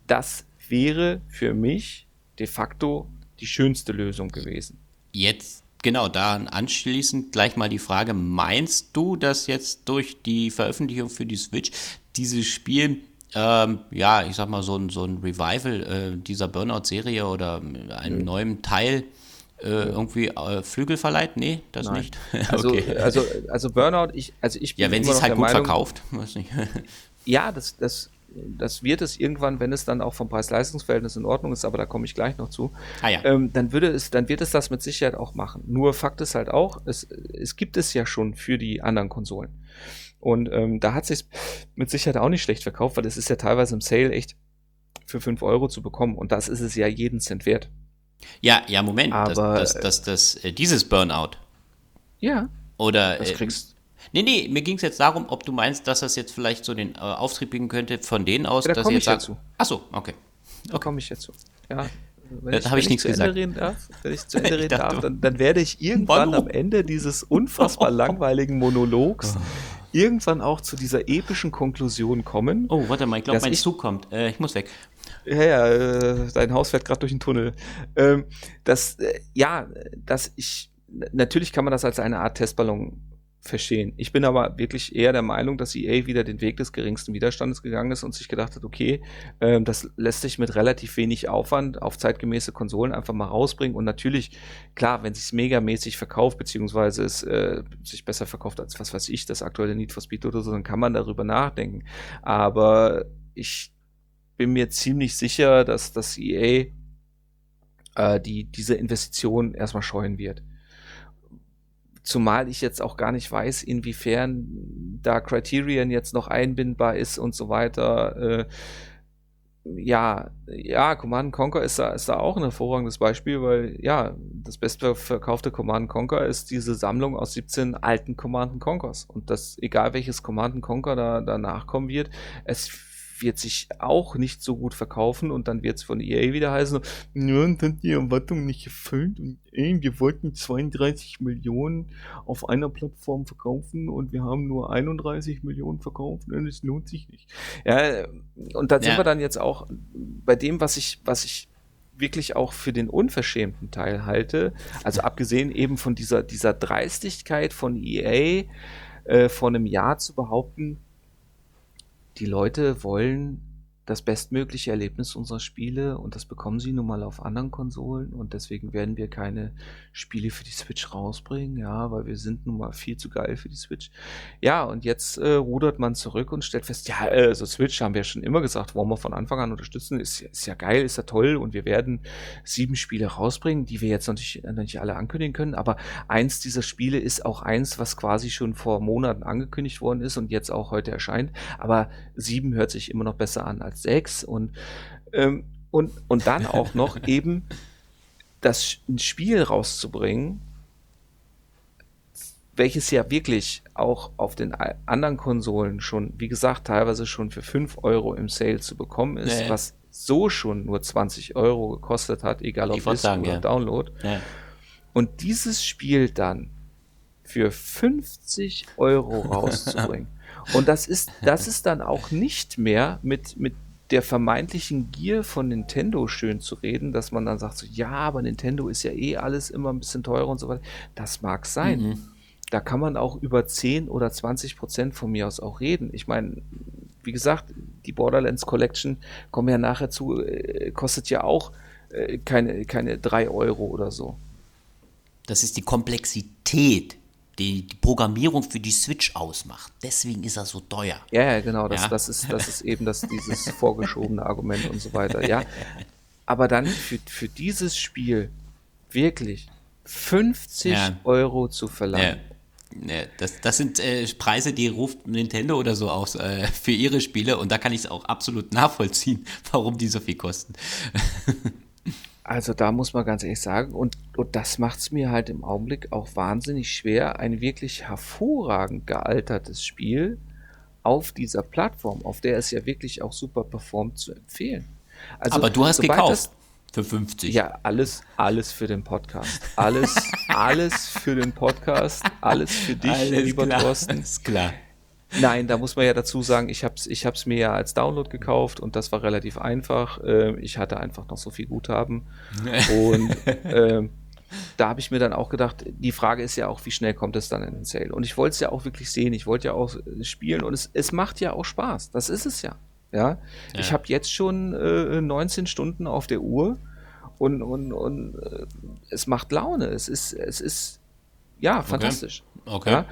Das wäre für mich de facto die schönste Lösung gewesen. Jetzt genau, da anschließend gleich mal die Frage, meinst du, dass jetzt durch die Veröffentlichung für die Switch dieses Spiel ähm, ja, ich sag mal, so ein, so ein Revival äh, dieser Burnout-Serie oder einem mhm. neuen Teil äh, irgendwie äh, Flügel verleiht? Nee, das Nein. nicht. also, okay. also, also Burnout, ich, also ich bin Ja, wenn sie es halt gut Meinung, verkauft, weiß nicht. ja, das, das, das wird es irgendwann, wenn es dann auch vom Preis-Leistungs-Verhältnis in Ordnung ist, aber da komme ich gleich noch zu, ah, ja. ähm, dann würde es, dann wird es das mit Sicherheit auch machen. Nur Fakt ist halt auch, es, es gibt es ja schon für die anderen Konsolen. Und ähm, da hat sich mit Sicherheit auch nicht schlecht verkauft, weil es ist ja teilweise im Sale echt für 5 Euro zu bekommen. Und das ist es ja jeden Cent wert. Ja, ja, Moment. Aber das, das, das, das äh, dieses Burnout. Ja. Oder. Das äh, kriegst Nee, nee, mir ging es jetzt darum, ob du meinst, dass das jetzt vielleicht so den äh, Auftrieb bringen könnte von denen aus, ja, da dass sie jetzt sagen. Dazu. Achso, okay. Da okay. komme ich jetzt zu. Ja. Wenn da habe ich nichts gesagt. Darf, wenn ich zu Ende reden darf, dann, dann, werde ich irgendwann am Ende dieses unfassbar langweiligen Monologs oh irgendwann auch zu dieser epischen Konklusion kommen. Oh, warte mal, ich glaube, mein ich, Zug kommt. Äh, ich muss weg. Ja, ja, äh, dein Haus fährt gerade durch den Tunnel. Ähm, das, äh, ja, dass ich, natürlich kann man das als eine Art Testballon verstehen. Ich bin aber wirklich eher der Meinung, dass EA wieder den Weg des geringsten Widerstandes gegangen ist und sich gedacht hat, okay, ähm, das lässt sich mit relativ wenig Aufwand auf zeitgemäße Konsolen einfach mal rausbringen. Und natürlich, klar, wenn sich megamäßig verkauft, beziehungsweise es äh, sich besser verkauft als was weiß ich, das aktuelle Need for Speed oder so, dann kann man darüber nachdenken. Aber ich bin mir ziemlich sicher, dass das EA äh, die, diese Investition erstmal scheuen wird. Zumal ich jetzt auch gar nicht weiß, inwiefern da Criterion jetzt noch einbindbar ist und so weiter. Äh, ja, ja, Command Conquer ist da, ist da auch ein hervorragendes Beispiel, weil ja, das bestverkaufte Command Conquer ist diese Sammlung aus 17 alten Command Conquers. Und das, egal welches Command Conquer da danach kommen wird, es wird sich auch nicht so gut verkaufen und dann wird es von EA wieder heißen, ja, und hat die Erwartungen nicht erfüllt und ey, wir wollten 32 Millionen auf einer Plattform verkaufen und wir haben nur 31 Millionen verkauft und es lohnt sich nicht. Ja, und da ja. sind wir dann jetzt auch bei dem, was ich, was ich wirklich auch für den unverschämten Teil halte, also abgesehen eben von dieser, dieser Dreistigkeit von EA, äh, vor einem Jahr zu behaupten, die Leute wollen das bestmögliche Erlebnis unserer Spiele und das bekommen sie nun mal auf anderen Konsolen und deswegen werden wir keine Spiele für die Switch rausbringen, ja, weil wir sind nun mal viel zu geil für die Switch. Ja, und jetzt äh, rudert man zurück und stellt fest, ja, äh, so Switch haben wir schon immer gesagt, wollen wir von Anfang an unterstützen, ist, ist ja geil, ist ja toll und wir werden sieben Spiele rausbringen, die wir jetzt nicht, noch nicht alle ankündigen können, aber eins dieser Spiele ist auch eins, was quasi schon vor Monaten angekündigt worden ist und jetzt auch heute erscheint, aber sieben hört sich immer noch besser an als 6 und, ähm, und, und dann auch noch eben das Spiel rauszubringen, welches ja wirklich auch auf den anderen Konsolen schon, wie gesagt, teilweise schon für 5 Euro im Sale zu bekommen ist, nee. was so schon nur 20 Euro gekostet hat, egal ob es oder ja. Download. Ja. Und dieses Spiel dann für 50 Euro rauszubringen. Und das ist, das ist dann auch nicht mehr mit, mit der vermeintlichen Gier von Nintendo schön zu reden, dass man dann sagt so, ja, aber Nintendo ist ja eh alles immer ein bisschen teurer und so weiter. Das mag sein. Mhm. Da kann man auch über 10 oder 20 Prozent von mir aus auch reden. Ich meine, wie gesagt, die Borderlands Collection, kommen ja nachher zu, äh, kostet ja auch äh, keine, keine 3 Euro oder so. Das ist die Komplexität die, die, Programmierung für die Switch ausmacht. Deswegen ist er so teuer. Ja, ja genau. Das, ja? das, ist, das ist eben das, dieses vorgeschobene Argument und so weiter. Ja. Aber dann für, für dieses Spiel wirklich 50 ja. Euro zu verlangen. Ja. Das, das sind äh, Preise, die ruft Nintendo oder so aus äh, für ihre Spiele und da kann ich es auch absolut nachvollziehen, warum die so viel kosten. Also da muss man ganz ehrlich sagen, und, und das macht es mir halt im Augenblick auch wahnsinnig schwer, ein wirklich hervorragend gealtertes Spiel auf dieser Plattform, auf der es ja wirklich auch super performt, zu empfehlen. Also, Aber du hast gekauft. Das, Für 50. Ja, alles, alles für den Podcast. Alles, alles für den Podcast. Alles für dich, alles lieber klar, Thorsten. Alles klar. Nein, da muss man ja dazu sagen, ich habe es ich hab's mir ja als Download gekauft und das war relativ einfach. Ähm, ich hatte einfach noch so viel Guthaben. und ähm, da habe ich mir dann auch gedacht, die Frage ist ja auch, wie schnell kommt es dann in den Sale? Und ich wollte es ja auch wirklich sehen, ich wollte ja auch spielen und es, es macht ja auch Spaß. Das ist es ja. Ja, ja. ich habe jetzt schon äh, 19 Stunden auf der Uhr und, und, und äh, es macht Laune. Es ist, es ist ja fantastisch. Okay. okay. Ja?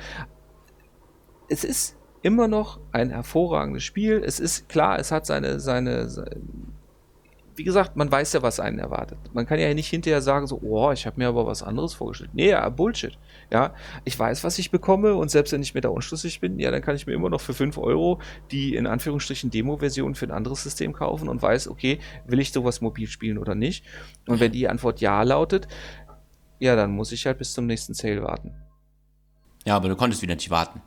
Es ist immer noch ein hervorragendes Spiel. Es ist klar, es hat seine, seine, seine wie gesagt, man weiß ja, was einen erwartet. Man kann ja nicht hinterher sagen, so, oh, ich habe mir aber was anderes vorgestellt. Nee, ja, Bullshit. Ja, ich weiß, was ich bekomme und selbst wenn ich mir da unschlüssig bin, ja, dann kann ich mir immer noch für 5 Euro die in Anführungsstrichen Demo-Version für ein anderes System kaufen und weiß, okay, will ich sowas mobil spielen oder nicht? Und wenn die Antwort ja lautet, ja, dann muss ich halt bis zum nächsten Sale warten. Ja, aber du konntest wieder nicht warten.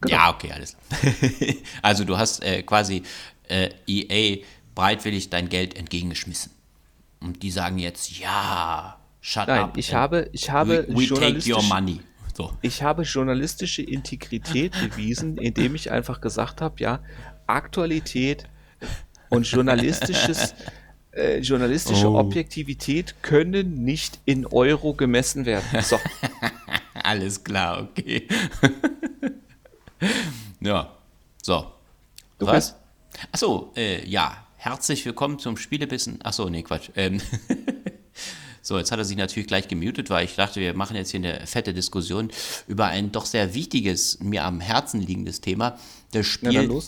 Genau. Ja, okay, alles. also du hast äh, quasi äh, EA bereitwillig dein Geld entgegengeschmissen. Und die sagen jetzt, ja, shut Nein, up. Ich habe, ich habe we, we take your money. So. Ich habe journalistische Integrität bewiesen, indem ich einfach gesagt habe, ja, Aktualität und journalistisches, äh, journalistische oh. Objektivität können nicht in Euro gemessen werden. So. Alles klar, okay. ja, so. Du Was? Achso, äh, ja, Herzlich willkommen zum Spielebissen. Achso, nee, Quatsch. Ähm so, jetzt hat er sich natürlich gleich gemutet, weil ich dachte, wir machen jetzt hier eine fette Diskussion über ein doch sehr wichtiges, mir am Herzen liegendes Thema. Das Spiel, ja,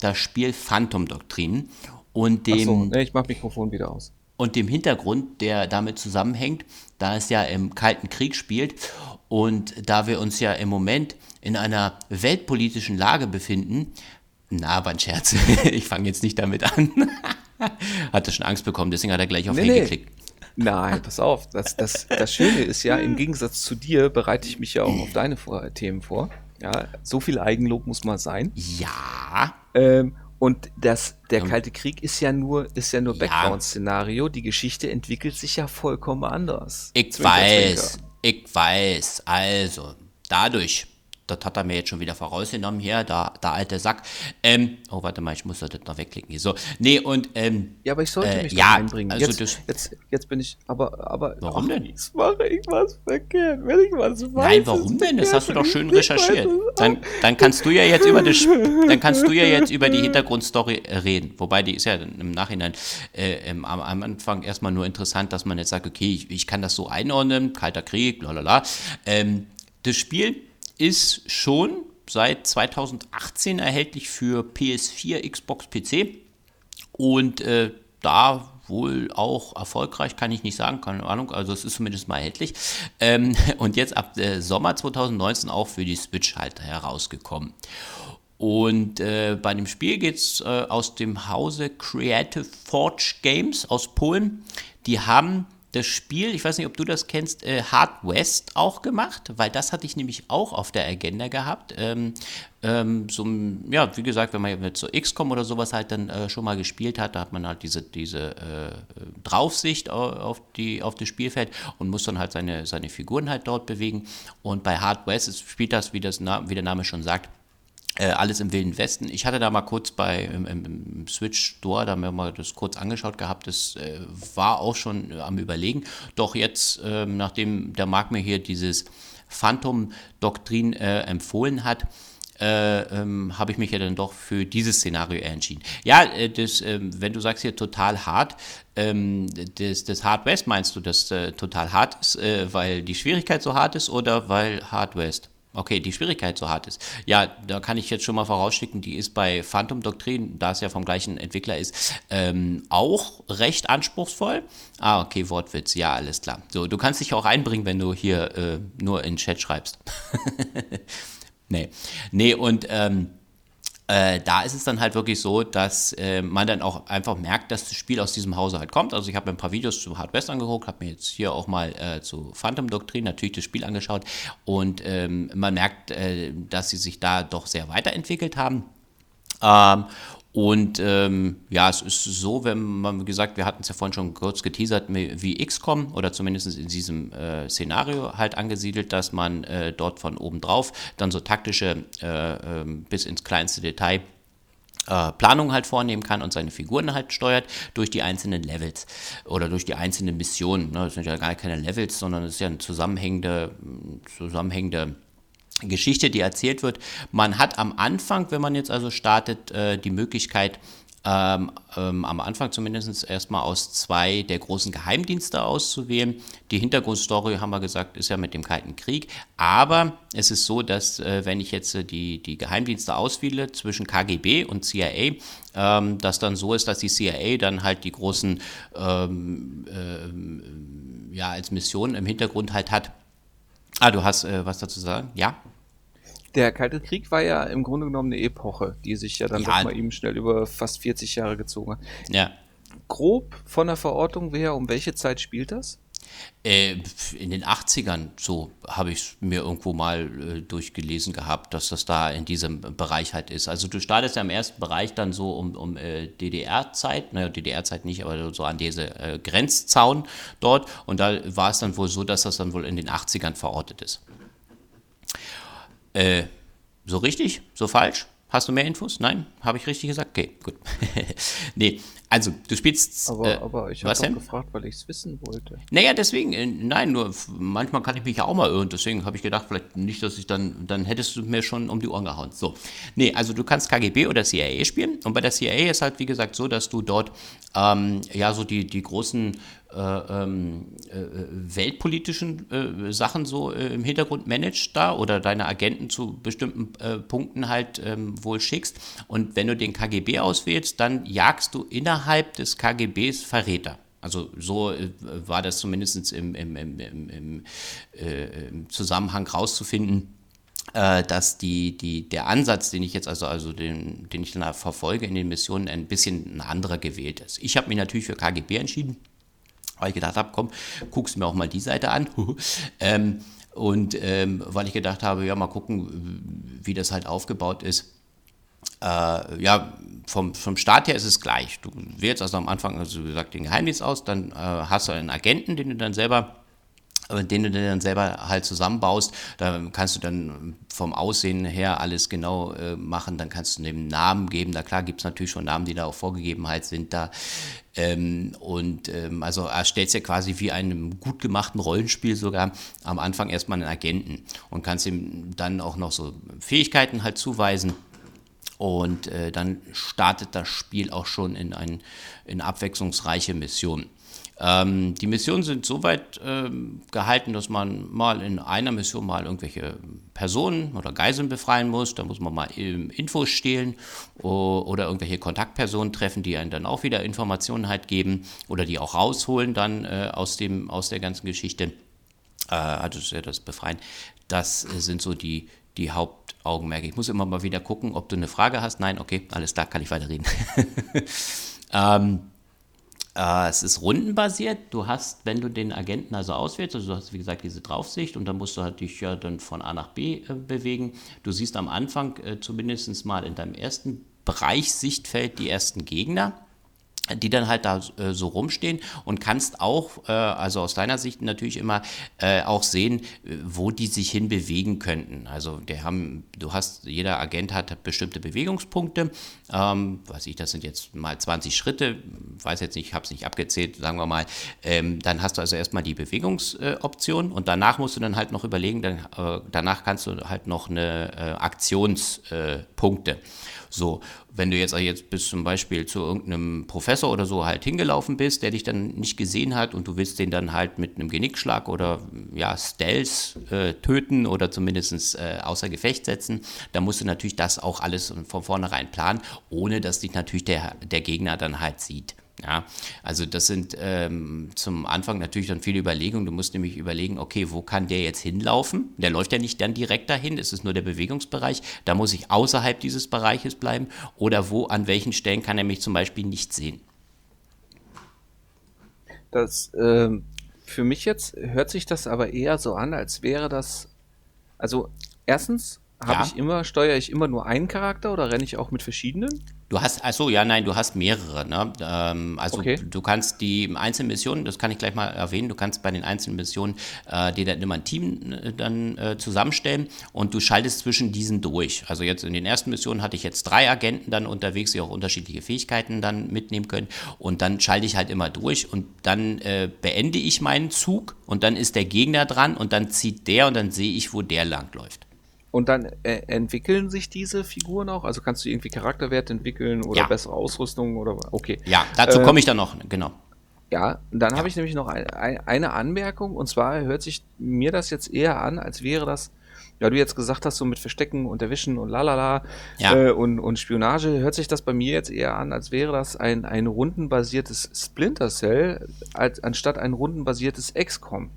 das Spiel Phantom Doktrin und dem. Achso, ich mach Mikrofon wieder aus. Und dem Hintergrund, der damit zusammenhängt, da es ja im Kalten Krieg spielt und da wir uns ja im Moment in einer weltpolitischen Lage befinden, na, war ein Scherz. ich fange jetzt nicht damit an. Hatte schon Angst bekommen, deswegen hat er gleich auf nee, nee. geklickt. Nein, pass auf. Das, das, das Schöne ist ja, im Gegensatz zu dir bereite ich mich ja auch auf deine vor Themen vor. Ja, so viel Eigenlob muss mal sein. Ja. Ähm, und das, der Kalte Krieg ist ja nur, ist ja nur Background-Szenario. Die Geschichte entwickelt sich ja vollkommen anders. Ich Zwinker, weiß, Zwinker. ich weiß. Also, dadurch, das hat er mir jetzt schon wieder vorausgenommen hier, der, der alte Sack. Ähm, oh, warte mal, ich muss das noch wegklicken. Hier. So, nee, und, ähm, Ja, aber ich sollte äh, mich ja, einbringen. Also jetzt, das, jetzt, jetzt bin ich, aber, aber. Warum denn? Jetzt mache ich was verkehrt. Wenn ich was weiß. Nein, warum denn? Das hast du doch schön recherchiert. Dann, dann kannst du ja jetzt über das, dann kannst du ja jetzt über die Hintergrundstory reden. Wobei die ist ja im Nachhinein äh, am, am Anfang erstmal nur interessant, dass man jetzt sagt, okay, ich, ich kann das so einordnen, Kalter Krieg, lalala. Ähm, das Spiel ist schon seit 2018 erhältlich für PS4, Xbox, PC und äh, da wohl auch erfolgreich, kann ich nicht sagen, keine Ahnung, also es ist zumindest mal erhältlich. Ähm, und jetzt ab äh, Sommer 2019 auch für die Switch halt herausgekommen. Und äh, bei dem Spiel geht es äh, aus dem Hause Creative Forge Games aus Polen. Die haben das Spiel, ich weiß nicht, ob du das kennst, äh, Hard West auch gemacht, weil das hatte ich nämlich auch auf der Agenda gehabt. Ähm, ähm, so, ja, wie gesagt, wenn man mit so XCOM oder sowas halt dann äh, schon mal gespielt hat, da hat man halt diese, diese äh, Draufsicht auf, die, auf das Spielfeld und muss dann halt seine, seine Figuren halt dort bewegen. Und bei Hard West spielt das, wie, das, wie der Name schon sagt, äh, alles im Wilden Westen. Ich hatte da mal kurz bei im, im Switch Store, da haben wir mal das kurz angeschaut gehabt. Das äh, war auch schon äh, am Überlegen. Doch jetzt, ähm, nachdem der Marc mir hier dieses Phantom-Doktrin äh, empfohlen hat, äh, ähm, habe ich mich ja dann doch für dieses Szenario entschieden. Ja, äh, das, ähm, wenn du sagst hier total hart, ähm, das, das Hard West meinst du, dass äh, total hart ist, äh, weil die Schwierigkeit so hart ist oder weil Hard West? Okay, die Schwierigkeit so hart ist. Ja, da kann ich jetzt schon mal vorausschicken, die ist bei Phantom Doktrin, da es ja vom gleichen Entwickler ist, ähm, auch recht anspruchsvoll. Ah, okay, Wortwitz, ja, alles klar. So, du kannst dich auch einbringen, wenn du hier äh, nur in Chat schreibst. nee. Nee, und ähm, äh, da ist es dann halt wirklich so, dass äh, man dann auch einfach merkt, dass das Spiel aus diesem Hause halt kommt. Also ich habe mir ein paar Videos zu Hard West angeguckt, habe mir jetzt hier auch mal äh, zu Phantom Doctrine natürlich das Spiel angeschaut und ähm, man merkt, äh, dass sie sich da doch sehr weiterentwickelt haben. Ähm, Und ähm, ja, es ist so, wenn man gesagt, wir hatten es ja vorhin schon kurz geteasert, wie XCOM oder zumindest in diesem äh, Szenario halt angesiedelt, dass man äh, dort von oben drauf dann so taktische äh, ähm, bis ins kleinste Detail äh, Planung halt vornehmen kann und seine Figuren halt steuert durch die einzelnen Levels oder durch die einzelnen Missionen. Ne? Das sind ja gar keine Levels, sondern es ist ja eine zusammenhängende, zusammenhängende Geschichte, die erzählt wird. Man hat am Anfang, wenn man jetzt also startet, äh, die Möglichkeit, ähm, ähm, am Anfang zumindest erstmal aus zwei der großen Geheimdienste auszuwählen. Die Hintergrundstory, haben wir gesagt, ist ja mit dem Kalten Krieg. Aber es ist so, dass äh, wenn ich jetzt äh, die, die Geheimdienste auswähle zwischen KGB und CIA, ähm, das dann so ist, dass die CIA dann halt die großen, ähm, äh, ja, als Mission im Hintergrund halt hat. Ah, du hast äh, was dazu zu sagen? Ja? Der Kalte Krieg war ja im Grunde genommen eine Epoche, die sich ja dann ja. doch mal eben schnell über fast 40 Jahre gezogen hat. Ja. Grob von der Verortung her, um welche Zeit spielt das? Äh, in den 80ern, so habe ich es mir irgendwo mal äh, durchgelesen gehabt, dass das da in diesem Bereich halt ist. Also du startest ja im ersten Bereich dann so um, um äh, DDR-Zeit, naja, DDR-Zeit nicht, aber so an diese äh, Grenzzaun dort. Und da war es dann wohl so, dass das dann wohl in den 80ern verortet ist. Äh, so richtig? So falsch? Hast du mehr Infos? Nein? Habe ich richtig gesagt? Okay, gut. nee, also du spielst. Aber, äh, aber ich habe gefragt, weil ich es wissen wollte. Naja, deswegen, äh, nein, nur manchmal kann ich mich ja auch mal irren. Deswegen habe ich gedacht, vielleicht nicht, dass ich dann, dann hättest du mir schon um die Ohren gehauen. So. Nee, also du kannst KGB oder CIA spielen. Und bei der CIA ist halt, wie gesagt, so, dass du dort ähm, ja so die, die großen weltpolitischen äh, Sachen so äh, im Hintergrund managst da oder deine Agenten zu bestimmten äh, Punkten halt ähm, wohl schickst. Und wenn du den KGB auswählst, dann jagst du innerhalb des KGBs Verräter. Also so äh, war das zumindest im, im, im, im, Zusammenhang rauszufinden dass die, die, der Ansatz, den ich jetzt also, also den, den ich dann verfolge in den Missionen, ein bisschen ein anderer gewählt ist. Ich habe mich natürlich für KGB entschieden, weil ich gedacht habe, komm, guckst mir auch mal die Seite an. ähm, und ähm, weil ich gedacht habe, ja, mal gucken, wie das halt aufgebaut ist. Äh, ja, vom, vom Start her ist es gleich. Du wählst also am Anfang, also wie gesagt, den Geheimdienst aus, dann äh, hast du einen Agenten, den du dann selber den du dann selber halt zusammenbaust. Da kannst du dann vom Aussehen her alles genau äh, machen. Dann kannst du dem Namen geben. Da klar gibt es natürlich schon Namen, die da auch vorgegeben halt sind da. Ähm, und ähm, also erstellst ja quasi wie einem gut gemachten Rollenspiel sogar am Anfang erstmal einen Agenten und kannst ihm dann auch noch so Fähigkeiten halt zuweisen. Und äh, dann startet das Spiel auch schon in, ein, in abwechslungsreiche Missionen. Ähm, die Missionen sind so weit ähm, gehalten, dass man mal in einer Mission mal irgendwelche Personen oder Geiseln befreien muss. Da muss man mal Infos stehlen oder irgendwelche Kontaktpersonen treffen, die einen dann auch wieder Informationen halt geben oder die auch rausholen dann äh, aus, dem, aus der ganzen Geschichte. Äh, also das Befreien. Das sind so die, die Hauptaugenmerke. Ich muss immer mal wieder gucken, ob du eine Frage hast. Nein, okay, alles klar, kann ich weiterreden. ähm, äh, es ist rundenbasiert. Du hast, wenn du den Agenten also auswählst, also du hast wie gesagt diese Draufsicht und dann musst du halt dich ja dann von A nach B äh, bewegen. Du siehst am Anfang äh, zumindest mal in deinem ersten Bereichssichtfeld die ersten Gegner die dann halt da äh, so rumstehen und kannst auch, äh, also aus deiner Sicht natürlich immer äh, auch sehen, äh, wo die sich hin bewegen könnten. Also der haben, du hast, jeder Agent hat bestimmte Bewegungspunkte, ähm, weiß ich, das sind jetzt mal 20 Schritte, weiß jetzt nicht, ich habe es nicht abgezählt, sagen wir mal. Ähm, dann hast du also erstmal die Bewegungsoption und danach musst du dann halt noch überlegen, dann, äh, danach kannst du halt noch eine äh, Aktionspunkte. So, wenn du jetzt, jetzt bis zum Beispiel zu irgendeinem Professor oder so halt hingelaufen bist, der dich dann nicht gesehen hat und du willst den dann halt mit einem Genickschlag oder ja, Stealth äh, töten oder zumindest äh, außer Gefecht setzen, dann musst du natürlich das auch alles von vornherein planen, ohne dass dich natürlich der, der Gegner dann halt sieht. Ja, also das sind ähm, zum Anfang natürlich dann viele Überlegungen. Du musst nämlich überlegen, okay, wo kann der jetzt hinlaufen? Der läuft ja nicht dann direkt dahin, es ist nur der Bewegungsbereich. Da muss ich außerhalb dieses Bereiches bleiben. Oder wo, an welchen Stellen kann er mich zum Beispiel nicht sehen? Das, äh, für mich jetzt hört sich das aber eher so an, als wäre das, also erstens habe Ja. ich immer, steuere ich immer nur einen Charakter oder renne ich auch mit verschiedenen? Du hast, achso, ja, nein, du hast mehrere. Ne? Ähm, also Okay. du kannst die einzelnen Missionen, das kann ich gleich mal erwähnen, du kannst bei den einzelnen Missionen äh, dir dann immer ein Team äh, dann äh, zusammenstellen und du schaltest zwischen diesen durch. Also jetzt in den ersten Missionen hatte ich jetzt drei Agenten dann unterwegs, die auch unterschiedliche Fähigkeiten dann mitnehmen können und dann schalte ich halt immer durch und dann äh, beende ich meinen Zug und dann ist der Gegner dran und dann zieht der und dann sehe ich, wo der langläuft. Und dann äh, entwickeln sich diese Figuren auch? Also kannst du irgendwie Charakterwerte entwickeln oder Ja. bessere Ausrüstung oder okay. Ja, dazu Äh, komme ich dann noch, genau. Ja, dann habe ich nämlich noch ein, ein, eine Anmerkung und zwar hört sich mir das jetzt eher an, als wäre das, ja, du jetzt gesagt hast, so mit Verstecken und Erwischen und lalala Ja. äh, und, und Spionage, hört sich das bei mir jetzt eher an, als wäre das ein, ein rundenbasiertes Splinter Cell, als, anstatt ein rundenbasiertes XCOM.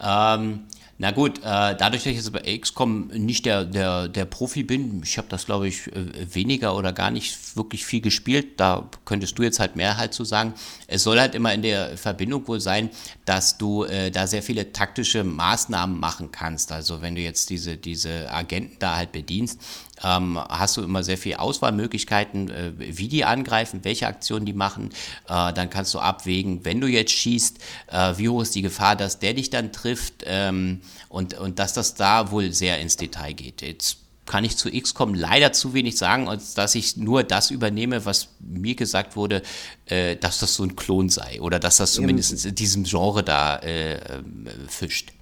Ähm, na gut, äh, dadurch, dass ich jetzt bei XCOM nicht der, der, der Profi bin, ich habe das, glaube ich, äh, weniger oder gar nicht wirklich viel gespielt, da könntest du jetzt halt mehr halt zu sagen. Es soll halt immer in der Verbindung wohl sein, dass du äh, da sehr viele taktische Maßnahmen machen kannst. Also wenn du jetzt diese, diese Agenten da halt bedienst, ähm, hast du immer sehr viele Auswahlmöglichkeiten, äh, wie die angreifen, welche Aktionen die machen. Äh, dann kannst du abwägen, wenn du jetzt schießt, äh, wie hoch ist die Gefahr, dass der dich dann trifft ähm, und, und dass das da wohl sehr ins Detail geht. Jetzt kann ich zu XCOM leider zu wenig sagen, als dass ich nur das übernehme, was mir gesagt wurde, äh, dass das so ein Klon sei oder dass das zumindest in diesem Genre da äh, ähm, fischt.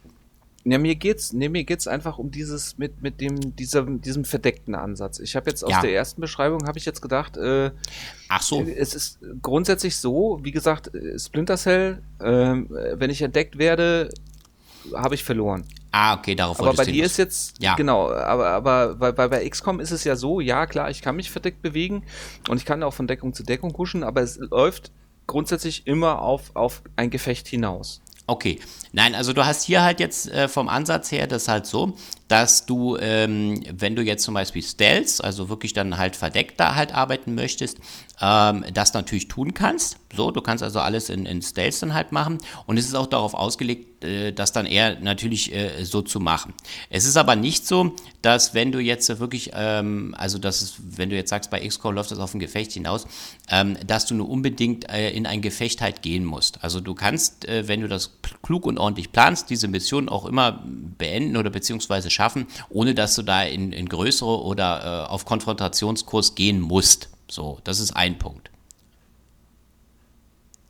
Ja, mir geht's, nee, mir geht's einfach um dieses mit mit dem dieser diesem verdeckten Ansatz. Ich habe jetzt aus Ja. der ersten Beschreibung habe ich jetzt gedacht, äh, Ach so, es ist grundsätzlich so, wie gesagt, äh, Splinter Cell, äh, wenn ich entdeckt werde, habe ich verloren. ah, okay, darauf Aber bei wolltest du dir ist jetzt Ja. genau, aber aber bei, bei, bei XCOM ist es ja so, ja klar, ich kann mich verdeckt bewegen und ich kann auch von Deckung zu Deckung kuschen, aber es läuft grundsätzlich immer auf auf ein Gefecht hinaus. Okay, nein, also du hast hier halt jetzt äh, vom Ansatz her das halt so, dass du, ähm, wenn du jetzt zum Beispiel Stealth, also wirklich dann halt verdeckt da halt arbeiten möchtest, ähm, das natürlich tun kannst. So, du kannst also alles in, in Stealth dann halt machen und es ist auch darauf ausgelegt, äh, das dann eher natürlich äh, so zu machen. Es ist aber nicht so, dass wenn du jetzt wirklich, ähm, also das ist, wenn du jetzt sagst, bei XCOM läuft das auf ein Gefecht hinaus, ähm, dass du nur unbedingt äh, in ein Gefecht halt gehen musst. Also du kannst, äh, wenn du das klug und ordentlich planst, diese Mission auch immer beenden oder beziehungsweise schaffen, ohne dass du da in, in größere oder äh, auf Konfrontationskurs gehen musst. So, das ist ein Punkt.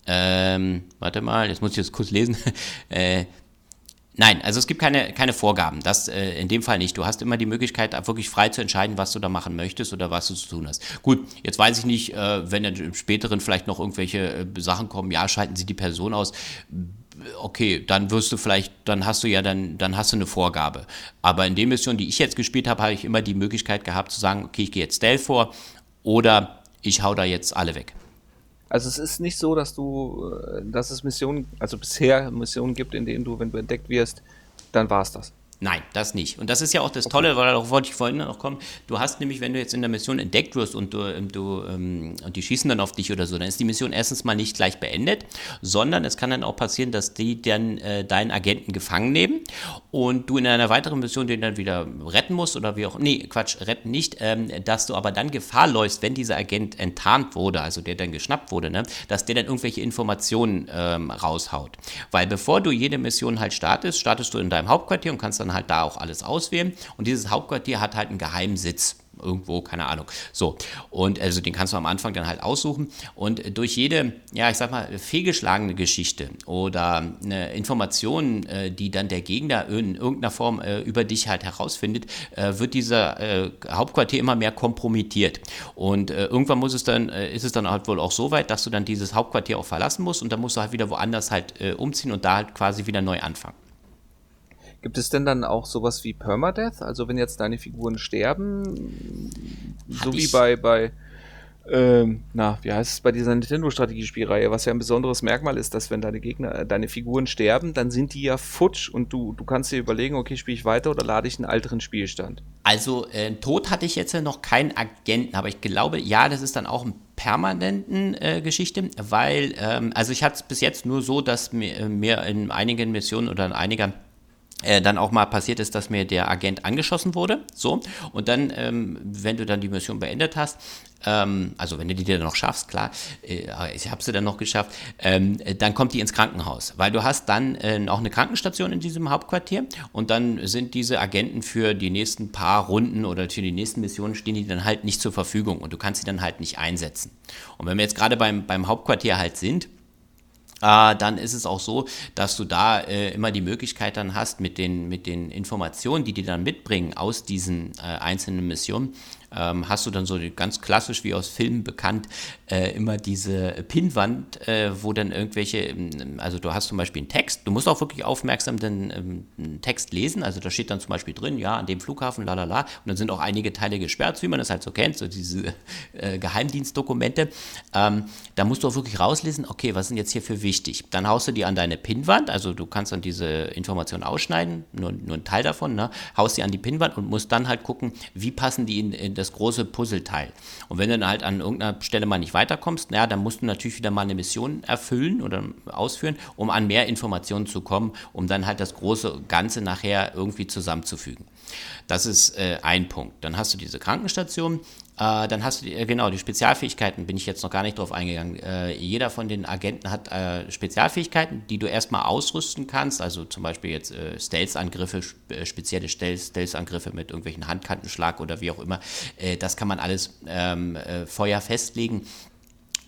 Ähm, warte mal, jetzt muss ich das kurz lesen. äh, Nein, also es gibt keine, keine Vorgaben. Das äh, in dem Fall nicht. Du hast immer die Möglichkeit, wirklich frei zu entscheiden, was du da machen möchtest oder was du zu tun hast. Gut, jetzt weiß ich nicht, äh, wenn dann im späteren vielleicht noch irgendwelche äh, Sachen kommen, ja, schalten sie die Person aus. Okay, dann wirst du vielleicht, dann hast du ja dann, dann hast du eine Vorgabe. Aber in den Missionen, die ich jetzt gespielt habe, habe ich immer die Möglichkeit gehabt zu sagen, okay, ich gehe jetzt Stealth vor oder ich hau da jetzt alle weg. Also es ist nicht so, dass du, äh, dass es Missionen, also bisher Missionen gibt, in denen du, wenn du entdeckt wirst, dann war's das. Nein, das nicht. Und das ist ja auch das Tolle, weil darauf wollte ich vorhin noch kommen. Du hast nämlich, wenn du jetzt in der Mission entdeckt wirst und du, ähm, du ähm, und die schießen dann auf dich oder so, dann ist die Mission erstens mal nicht gleich beendet, sondern es kann dann auch passieren, dass die dann äh, deinen Agenten gefangen nehmen und du in einer weiteren Mission den dann wieder retten musst oder wie auch, nee, Quatsch, retten nicht, ähm, dass du aber dann Gefahr läufst, wenn dieser Agent enttarnt wurde, also der dann geschnappt wurde, ne, dass der dann irgendwelche Informationen ähm, raushaut. Weil bevor du jede Mission halt startest, startest du in deinem Hauptquartier und kannst dann halt da auch alles auswählen. Und dieses Hauptquartier hat halt einen geheimen Sitz. Irgendwo, keine Ahnung. So. Und also den kannst du am Anfang dann halt aussuchen. Und durch jede, ja, ich sag mal, fehlgeschlagene Geschichte oder eine Information, äh, die dann der Gegner in irgendeiner Form äh, über dich halt herausfindet, äh, wird dieser Hauptquartier immer mehr kompromittiert. Und irgendwann muss es dann, ist es dann halt wohl auch so weit, dass du dann dieses Hauptquartier auch verlassen musst und dann musst du halt wieder woanders halt umziehen und da halt quasi wieder neu anfangen. Gibt es denn dann auch sowas wie Permadeath? Also wenn jetzt deine Figuren sterben, so wie bei, bei ähm, na, wie heißt es bei dieser Nintendo-Strategiespielreihe, was ja ein besonderes Merkmal ist, dass wenn deine Gegner, äh, deine Figuren sterben, dann sind die ja futsch und du, du kannst dir überlegen, okay, spiele ich weiter oder lade ich einen älteren Spielstand. Also äh, Tod hatte ich jetzt ja noch keinen Agenten, aber ich glaube, ja, das ist dann auch eine permanenten äh, Geschichte, weil, ähm, also ich hatte es bis jetzt nur so, dass mir, äh, mir in einigen Missionen oder in einiger äh, dann auch mal passiert ist, dass mir der Agent angeschossen wurde. So. Und dann, ähm, wenn du dann die Mission beendet hast, ähm, also wenn du die dann noch schaffst, klar, äh, ich habe sie dann noch geschafft, ähm, dann kommt die ins Krankenhaus, weil du hast dann äh, auch eine Krankenstation in diesem Hauptquartier und dann sind diese Agenten für die nächsten paar Runden oder für die nächsten Missionen stehen die dann halt nicht zur Verfügung und du kannst sie dann halt nicht einsetzen. Und wenn wir jetzt gerade beim, beim Hauptquartier halt sind, äh, dann ist es auch so, dass du da äh, immer die Möglichkeit dann hast, mit den, mit den Informationen, die die dann mitbringen aus diesen äh, einzelnen Missionen, ähm, hast du dann so ganz klassisch wie aus Filmen bekannt äh, immer diese Pinnwand, äh, wo dann irgendwelche, ähm, also du hast zum Beispiel einen Text, du musst auch wirklich aufmerksam den ähm, Text lesen, also da steht dann zum Beispiel drin, ja, an dem Flughafen, la la la, und dann sind auch einige Teile gesperrt, wie man das halt so kennt, so diese äh, Geheimdienstdokumente. Ähm, da musst du auch wirklich rauslesen, okay, was sind jetzt hier für wichtig? Dann haust du die an deine Pinnwand, also du kannst dann diese Information ausschneiden, nur, nur ein Teil davon, ne? haust die an die Pinnwand und musst dann halt gucken, wie passen die in, in das große Puzzleteil. Und wenn du dann halt an irgendeiner Stelle mal nicht weiterkommst, naja, dann musst du natürlich wieder mal eine Mission erfüllen oder ausführen, um an mehr Informationen zu kommen, um dann halt das große Ganze nachher irgendwie zusammenzufügen. Das ist äh, ein Punkt. Dann hast du diese Krankenstation, äh, dann hast du die, äh, genau die Spezialfähigkeiten, bin ich jetzt noch gar nicht drauf eingegangen. Äh, jeder von den Agenten hat äh, Spezialfähigkeiten, die du erstmal ausrüsten kannst, also zum Beispiel jetzt äh, Stealth-Angriffe, spezielle Stealth-Angriffe mit irgendwelchen Handkantenschlag oder wie auch immer. das kann man alles ähm, vorher festlegen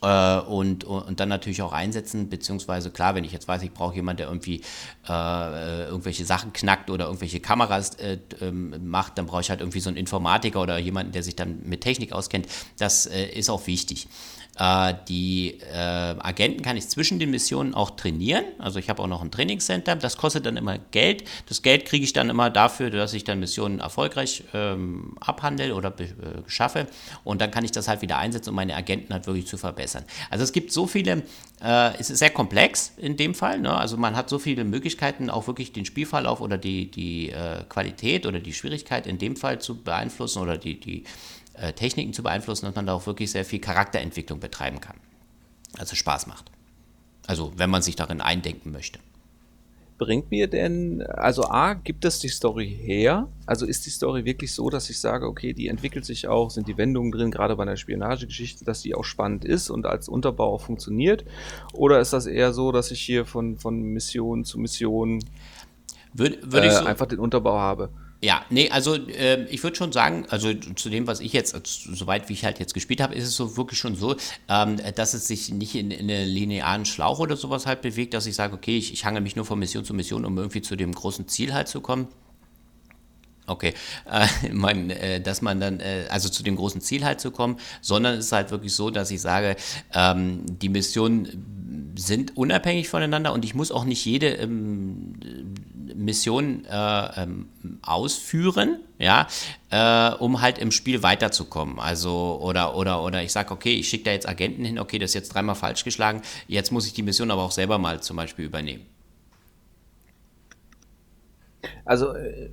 äh, und, und dann natürlich auch einsetzen, beziehungsweise klar, wenn ich jetzt weiß, ich brauche jemanden, der irgendwie äh, irgendwelche Sachen knackt oder irgendwelche Kameras äh, ähm, macht, dann brauche ich halt irgendwie so einen Informatiker oder jemanden, der sich dann mit Technik auskennt. Das äh, ist auch wichtig. Äh, die äh, Agenten kann ich zwischen den Missionen auch trainieren. Also ich habe auch noch ein Trainingscenter. Das kostet dann immer Geld. Das Geld kriege ich dann immer dafür, dass ich dann Missionen erfolgreich ähm, abhandle oder äh, schaffe. Und dann kann ich das halt wieder einsetzen, um meine Agenten halt wirklich zu verbessern. Also es gibt so viele, äh, es ist sehr komplex in dem Fall. Ne? Also man hat so viele Möglichkeiten, auch wirklich den Spielverlauf oder die, die äh, Qualität oder die Schwierigkeit in dem Fall zu beeinflussen oder die, die äh, Techniken zu beeinflussen, dass man da auch wirklich sehr viel Charakterentwicklung betreiben kann. Also Spaß macht. Also wenn man sich darin eindenken möchte. Bringt mir denn, also A, gibt es die Story her? Also ist die Story wirklich so, dass ich sage, okay, die entwickelt sich auch, sind die Wendungen drin, gerade bei einer Spionagegeschichte, dass die auch spannend ist und als Unterbau auch funktioniert? Oder ist das eher so, dass ich hier von, von Mission zu Mission Würde, würde äh, so einfach den Unterbau habe? Ja, nee, also äh, ich würde schon sagen, also zu dem, was ich jetzt, also, soweit wie ich halt jetzt gespielt habe, ist es so wirklich schon so, ähm, dass es sich nicht in, in einen linearen Schlauch oder sowas halt bewegt, dass ich sage, okay, ich, ich hange mich nur von Mission zu Mission, um irgendwie zu dem großen Ziel halt zu kommen. Okay, äh, man, äh, dass man dann, äh, also zu dem großen Ziel halt zu kommen, sondern es ist halt wirklich so, dass ich sage, ähm, die Missionen sind unabhängig voneinander und ich muss auch nicht jede ähm, Mission äh, ähm, ausführen, ja, äh, um halt im Spiel weiterzukommen. Also, oder, oder, oder ich sage, okay, ich schicke da jetzt Agenten hin, okay, das ist jetzt dreimal falsch geschlagen, jetzt muss ich die Mission aber auch selber mal zum Beispiel übernehmen. Also, äh,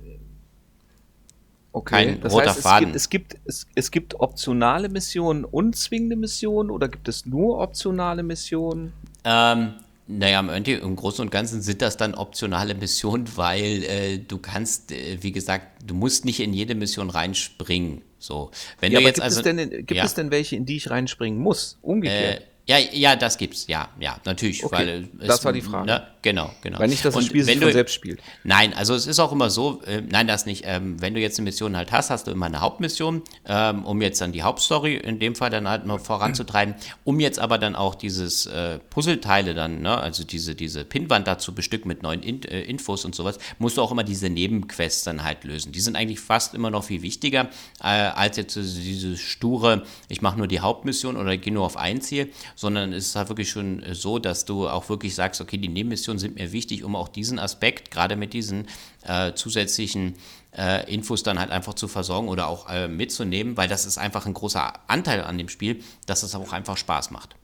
Okay, Kein das roter heißt, Faden. Es gibt, es, gibt, es, es gibt optionale Missionen und zwingende Missionen oder gibt es nur optionale Missionen? Ähm, naja, im Großen und Ganzen sind das dann optionale Missionen, weil äh, du kannst, äh, wie gesagt, du musst nicht in jede Mission reinspringen. So, wenn ja, du jetzt gibt also, es denn, gibt ja. es denn welche, in die ich reinspringen muss? Umgekehrt. Äh, ja, ja, das gibt's, ja, ja, natürlich. Okay, weil es, das war die Frage. Ne, genau, genau. Weil nicht, dass das Spiel sich von selbst spielt. Nein, also es ist auch immer so, äh, nein, das nicht. Ähm, wenn du jetzt eine Mission halt hast, hast du immer eine Hauptmission, ähm, um jetzt dann die Hauptstory in dem Fall dann halt noch voranzutreiben, um jetzt aber dann auch dieses äh, Puzzleteile dann, ne, also diese, diese Pinwand dazu bestückt mit neuen In äh, Infos und sowas, musst du auch immer diese Nebenquests dann halt lösen. Die sind eigentlich fast immer noch viel wichtiger, äh, als jetzt diese sture, ich mache nur die Hauptmission oder gehe nur auf ein Ziel, sondern es ist halt wirklich schon äh, so, dass du auch wirklich sagst, okay, die Nebenmissionen sind mir wichtig, um auch diesen Aspekt, gerade mit diesen äh, zusätzlichen äh, Infos dann halt einfach zu versorgen oder auch äh, mitzunehmen, weil das ist einfach ein großer Anteil an dem Spiel, dass es auch einfach Spaß macht,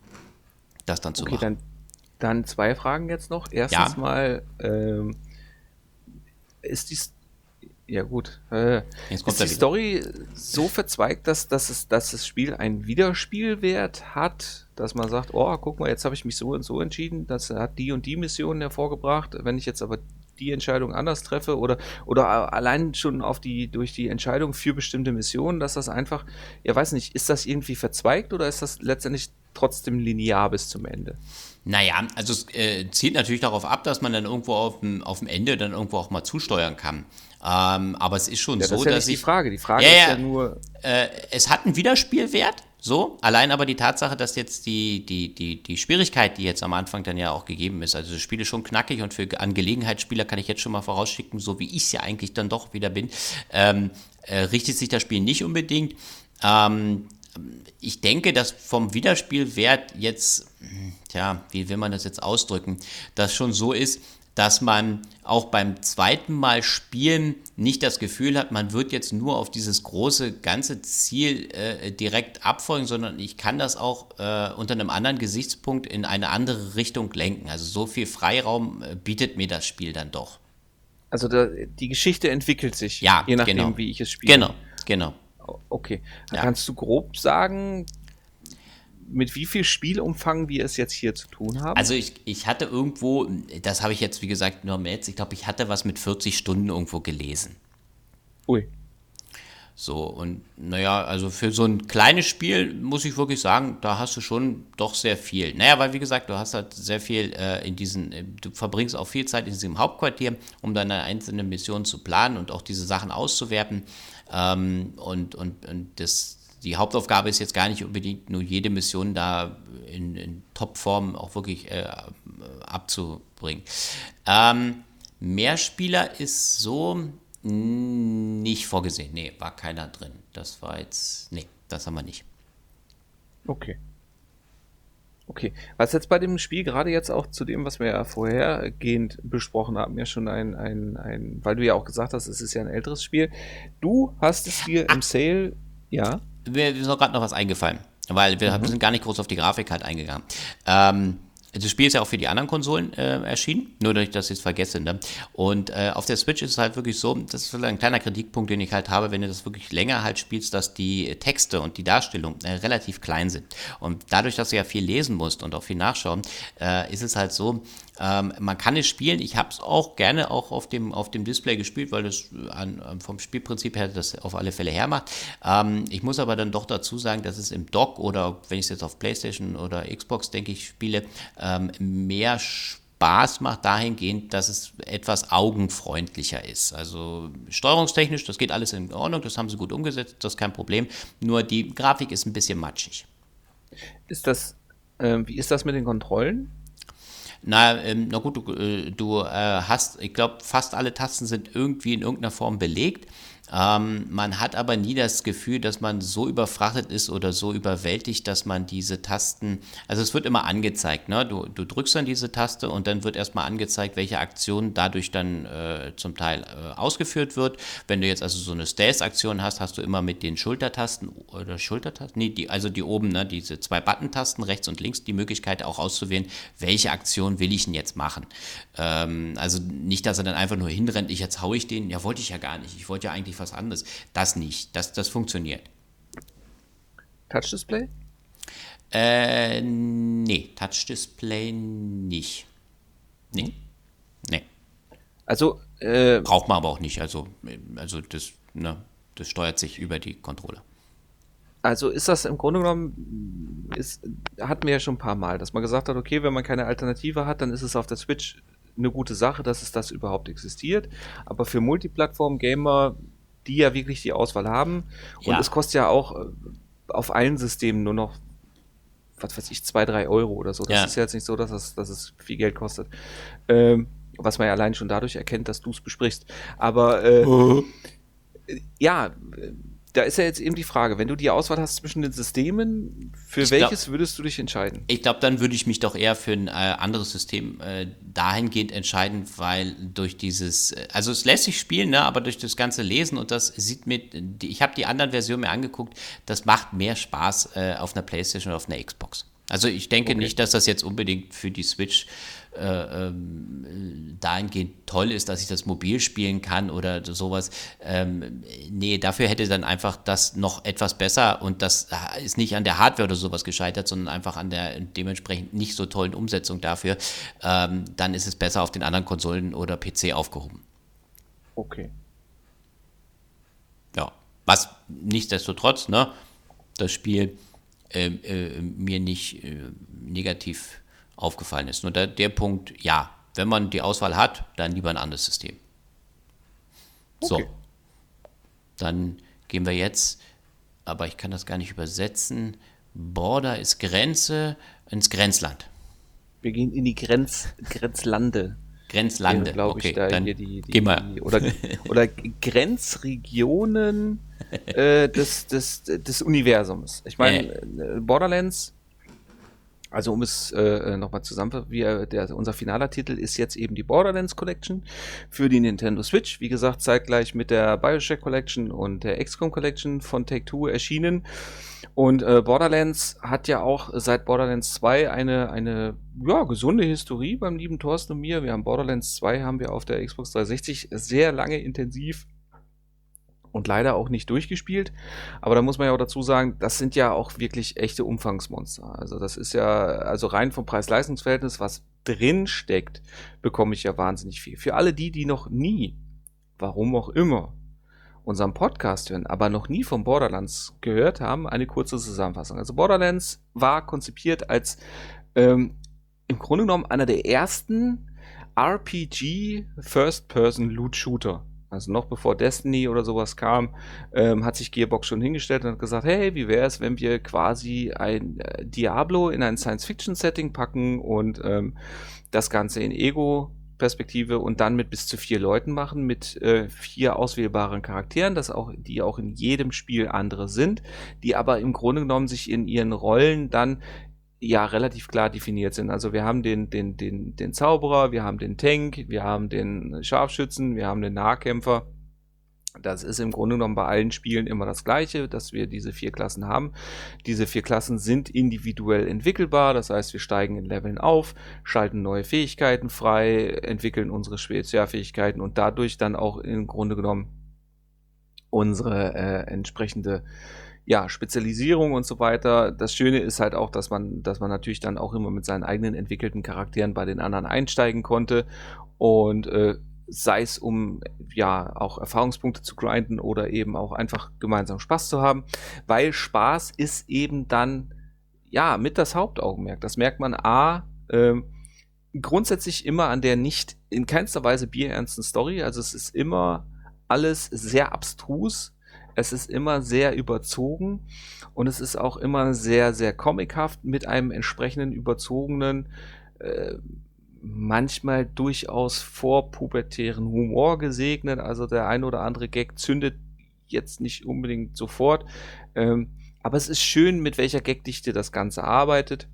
das dann zu okay, machen. Dann, dann zwei Fragen jetzt noch. Erstens ja. mal, ähm, ist die ja gut. Äh, ist die Story so verzweigt, dass, dass, es, dass das Spiel einen Wiederspielwert hat, dass man sagt, oh, guck mal, jetzt habe ich mich so und so entschieden, das hat die und die Mission hervorgebracht. Wenn ich jetzt aber die Entscheidung anders treffe oder, oder allein schon auf die, durch die Entscheidung für bestimmte Missionen, dass das einfach, ja weiß nicht, ist das irgendwie verzweigt oder ist das letztendlich trotzdem linear bis zum Ende? Naja, also es äh, zielt natürlich darauf ab, dass man dann irgendwo auf dem, auf dem Ende dann irgendwo auch mal zusteuern kann. Ähm, aber es ist schon ja, so, das ist ja dass nicht ich. Die Frage, die Frage ja, ist ja, ja nur. Äh, es hat einen Wiederspielwert, so. Allein aber die Tatsache, dass jetzt die, die, die, die Schwierigkeit, die jetzt am Anfang dann ja auch gegeben ist, also das Spiel ist schon knackig und für Angelegenheitsspieler kann ich jetzt schon mal vorausschicken, so wie ich es ja eigentlich dann doch wieder bin, ähm, äh, richtet sich das Spiel nicht unbedingt. Ähm, ich denke, dass vom Wiederspielwert jetzt, tja, wie will man das jetzt ausdrücken, das schon so ist, dass man auch beim zweiten Mal spielen nicht das Gefühl hat, man wird jetzt nur auf dieses große ganze Ziel äh, direkt abfolgen, sondern ich kann das auch äh, unter einem anderen Gesichtspunkt in eine andere Richtung lenken. Also so viel Freiraum äh, bietet mir das Spiel dann doch. Also da, die Geschichte entwickelt sich, ja, je nachdem, genau. wie ich es spiele. Genau, genau. Okay. Ja. Kannst du grob sagen, mit wie viel Spielumfang wir es jetzt hier zu tun haben? Also ich, ich hatte irgendwo, das habe ich jetzt wie gesagt nur jetzt, ich glaube, ich hatte was mit 40 Stunden irgendwo gelesen. Ui. So, und naja, also für so ein kleines Spiel muss ich wirklich sagen, da hast du schon doch sehr viel. Naja, weil wie gesagt, du hast halt sehr viel äh, in diesen, äh, du verbringst auch viel Zeit in diesem Hauptquartier, um deine einzelnen Missionen zu planen und auch diese Sachen auszuwerten. Ähm, und, und, und das, die Hauptaufgabe ist jetzt gar nicht unbedingt nur jede Mission da in, in Topform auch wirklich äh, abzubringen. Ähm, Mehrspieler ist so nicht vorgesehen. Nee, war keiner drin. Das war jetzt. Nee, das haben wir nicht. Okay. Okay. Was jetzt bei dem Spiel gerade jetzt auch zu dem, was wir ja vorhergehend besprochen haben, ja schon ein, ein, ein, weil du ja auch gesagt hast, es ist ja ein älteres Spiel. Du hast es dir im Sale, ja. Mir ist noch gerade noch was eingefallen, weil wir mhm. sind gar nicht groß auf die Grafik halt eingegangen. Ähm, das Spiel ist ja auch für die anderen Konsolen äh, erschienen, nur dass ich das jetzt vergesse. Ne? Und äh, auf der Switch ist es halt wirklich so, das ist ein kleiner Kritikpunkt, den ich halt habe, wenn du das wirklich länger halt spielst, dass die Texte und die Darstellung äh, relativ klein sind. Und dadurch, dass du ja viel lesen musst und auch viel nachschauen, äh, ist es halt so, ähm, man kann es spielen. Ich habe es auch gerne auch auf dem, auf dem Display gespielt, weil das an, vom Spielprinzip her das auf alle Fälle hermacht. Ähm, ich muss aber dann doch dazu sagen, dass es im Dock oder wenn ich es jetzt auf PlayStation oder Xbox, denke ich, spiele, ähm, mehr Spaß macht dahingehend, dass es etwas augenfreundlicher ist. Also steuerungstechnisch, das geht alles in Ordnung, das haben sie gut umgesetzt, das ist kein Problem. Nur die Grafik ist ein bisschen matschig. Ist das, äh, wie ist das mit den Kontrollen? Na, ähm, na gut, du, äh, du äh, hast, ich glaube, fast alle Tasten sind irgendwie in irgendeiner Form belegt. Ähm, man hat aber nie das Gefühl, dass man so überfrachtet ist oder so überwältigt, dass man diese Tasten, also es wird immer angezeigt, ne? du, du drückst dann diese Taste und dann wird erstmal angezeigt, welche Aktion dadurch dann äh, zum Teil äh, ausgeführt wird. Wenn du jetzt also so eine Stealth-Aktion hast, hast du immer mit den Schultertasten oder Schultertasten, nee, die, also die oben, ne, diese zwei Button-Tasten rechts und links, die Möglichkeit auch auszuwählen, welche Aktion will ich denn jetzt machen. Ähm, also nicht, dass er dann einfach nur hinrennt, ich jetzt haue ich den, ja wollte ich ja gar nicht, ich wollte ja eigentlich was anderes. Das nicht. Das, das funktioniert. Touch-Display? Äh, nee, Touch-Display nicht. Nee. Nee. Also, äh, Braucht man aber auch nicht. Also, also das, ne, das steuert sich über die Controller. Also ist das im Grunde genommen, ist, hatten wir ja schon ein paar Mal, dass man gesagt hat, okay, wenn man keine Alternative hat, dann ist es auf der Switch eine gute Sache, dass es das überhaupt existiert. Aber für Multiplattform-Gamer die ja wirklich die Auswahl haben. Und ja. es kostet ja auch äh, auf allen Systemen nur noch, was weiß ich, zwei, drei Euro oder so. Das ja. ist ja jetzt nicht so, dass es, dass es viel Geld kostet. Ähm, was man ja allein schon dadurch erkennt, dass du es besprichst. Aber äh, uh ja, da ist ja jetzt eben die Frage, wenn du die Auswahl hast zwischen den Systemen, für ich welches glaub, würdest du dich entscheiden? Ich glaube, dann würde ich mich doch eher für ein äh, anderes System äh, dahingehend entscheiden, weil durch dieses, äh, also es lässt sich spielen, ne, aber durch das ganze Lesen und das sieht mir, ich habe die anderen Versionen mir angeguckt, das macht mehr Spaß äh, auf einer Playstation oder auf einer Xbox. Also ich denke okay. nicht, dass das jetzt unbedingt für die Switch äh, ähm, dahingehend toll ist, dass ich das mobil spielen kann oder sowas. Ähm, nee, dafür hätte dann einfach das noch etwas besser und das ist nicht an der Hardware oder sowas gescheitert, sondern einfach an der dementsprechend nicht so tollen Umsetzung dafür. Ähm, dann ist es besser auf den anderen Konsolen oder PC aufgehoben. Okay. Ja, was nichtsdestotrotz, ne, das Spiel äh, äh, mir nicht äh, negativ aufgefallen ist. Nur der, der Punkt, ja, wenn man die Auswahl hat, dann lieber ein anderes System. So. Okay. Dann gehen wir jetzt, aber ich kann das gar nicht übersetzen. Border ist Grenze ins Grenzland. Wir gehen in die Grenz, Grenzlande. Grenzlande, glaube okay, ich, da dann hier die, die, geh mal. Die, oder, oder Grenzregionen äh, des, des, des Universums. Ich meine, äh. Borderlands also um es äh, nochmal zusammen, äh, unser finaler Titel ist jetzt eben die Borderlands Collection für die Nintendo Switch. Wie gesagt, zeitgleich mit der Bioshock Collection und der XCOM Collection von Take-Two erschienen. Und äh, Borderlands hat ja auch seit Borderlands 2 eine, eine ja, gesunde Historie beim lieben Thorsten und mir. Wir haben Borderlands 2 haben wir auf der Xbox 360 sehr lange intensiv und leider auch nicht durchgespielt. Aber da muss man ja auch dazu sagen, das sind ja auch wirklich echte Umfangsmonster. Also das ist ja, also rein vom Preis-Leistungs-Verhältnis, was drin steckt, bekomme ich ja wahnsinnig viel. Für alle die, die noch nie, warum auch immer, unseren Podcast hören, aber noch nie von Borderlands gehört haben, eine kurze Zusammenfassung. Also Borderlands war konzipiert als ähm, im Grunde genommen einer der ersten RPG First-Person-Loot-Shooter also noch bevor Destiny oder sowas kam, ähm, hat sich Gearbox schon hingestellt und hat gesagt, hey, wie wäre es, wenn wir quasi ein äh, Diablo in ein Science-Fiction-Setting packen und ähm, das Ganze in Ego Perspektive und dann mit bis zu vier Leuten machen, mit äh, vier auswählbaren Charakteren, das auch, die auch in jedem Spiel andere sind, die aber im Grunde genommen sich in ihren Rollen dann ja relativ klar definiert sind. Also wir haben den, den, den, den Zauberer, wir haben den Tank, wir haben den Scharfschützen, wir haben den Nahkämpfer. Das ist im Grunde genommen bei allen Spielen immer das Gleiche, dass wir diese vier Klassen haben. Diese vier Klassen sind individuell entwickelbar, das heißt, wir steigen in Leveln auf, schalten neue Fähigkeiten frei, entwickeln unsere Spezialfähigkeiten und dadurch dann auch im Grunde genommen unsere äh, entsprechende ja, Spezialisierung und so weiter. Das Schöne ist halt auch, dass man, dass man natürlich dann auch immer mit seinen eigenen entwickelten Charakteren bei den anderen einsteigen konnte und äh, sei es um ja auch Erfahrungspunkte zu grinden oder eben auch einfach gemeinsam Spaß zu haben, weil Spaß ist eben dann ja mit das Hauptaugenmerk. Das merkt man a äh, grundsätzlich immer an der nicht in keinster Weise bierernsten Story. Also es ist immer alles sehr abstrus es ist immer sehr überzogen und es ist auch immer sehr, sehr comichaft mit einem entsprechenden überzogenen, äh, manchmal durchaus vorpubertären Humor gesegnet. Also der ein oder andere Gag zündet jetzt nicht unbedingt sofort. Ähm, aber es ist schön, mit welcher Gagdichte das Ganze arbeitet.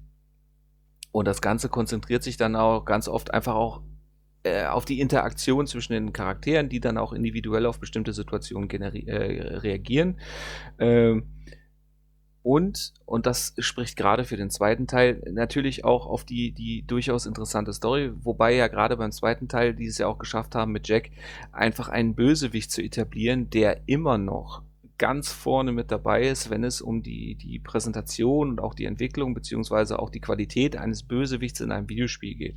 Und das Ganze konzentriert sich dann auch ganz oft einfach auch äh, auf die Interaktion zwischen den Charakteren, die dann auch individuell auf bestimmte Situationen äh, reagieren. Ähm, und, und das spricht gerade für den zweiten Teil, natürlich auch auf die, die durchaus interessante Story, wobei ja gerade beim zweiten Teil, die es ja auch geschafft haben mit Jack, einfach einen Bösewicht zu etablieren, der immer noch ganz vorne mit dabei ist, wenn es um die, die Präsentation und auch die Entwicklung beziehungsweise auch die Qualität eines Bösewichts in einem Videospiel geht.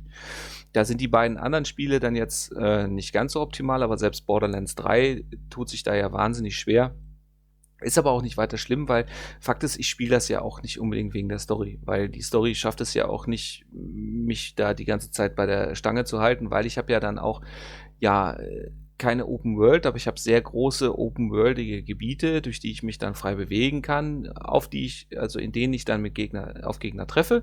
Da sind die beiden anderen Spiele dann jetzt äh, nicht ganz so optimal, aber selbst Borderlands 3 tut sich da ja wahnsinnig schwer. Ist aber auch nicht weiter schlimm, weil Fakt ist, ich spiele das ja auch nicht unbedingt wegen der Story, weil die Story schafft es ja auch nicht, mich da die ganze Zeit bei der Stange zu halten, weil ich habe ja dann auch ja keine Open World, aber ich habe sehr große Open Worldige Gebiete, durch die ich mich dann frei bewegen kann, auf die ich, also in denen ich dann mit Gegner, auf Gegner treffe.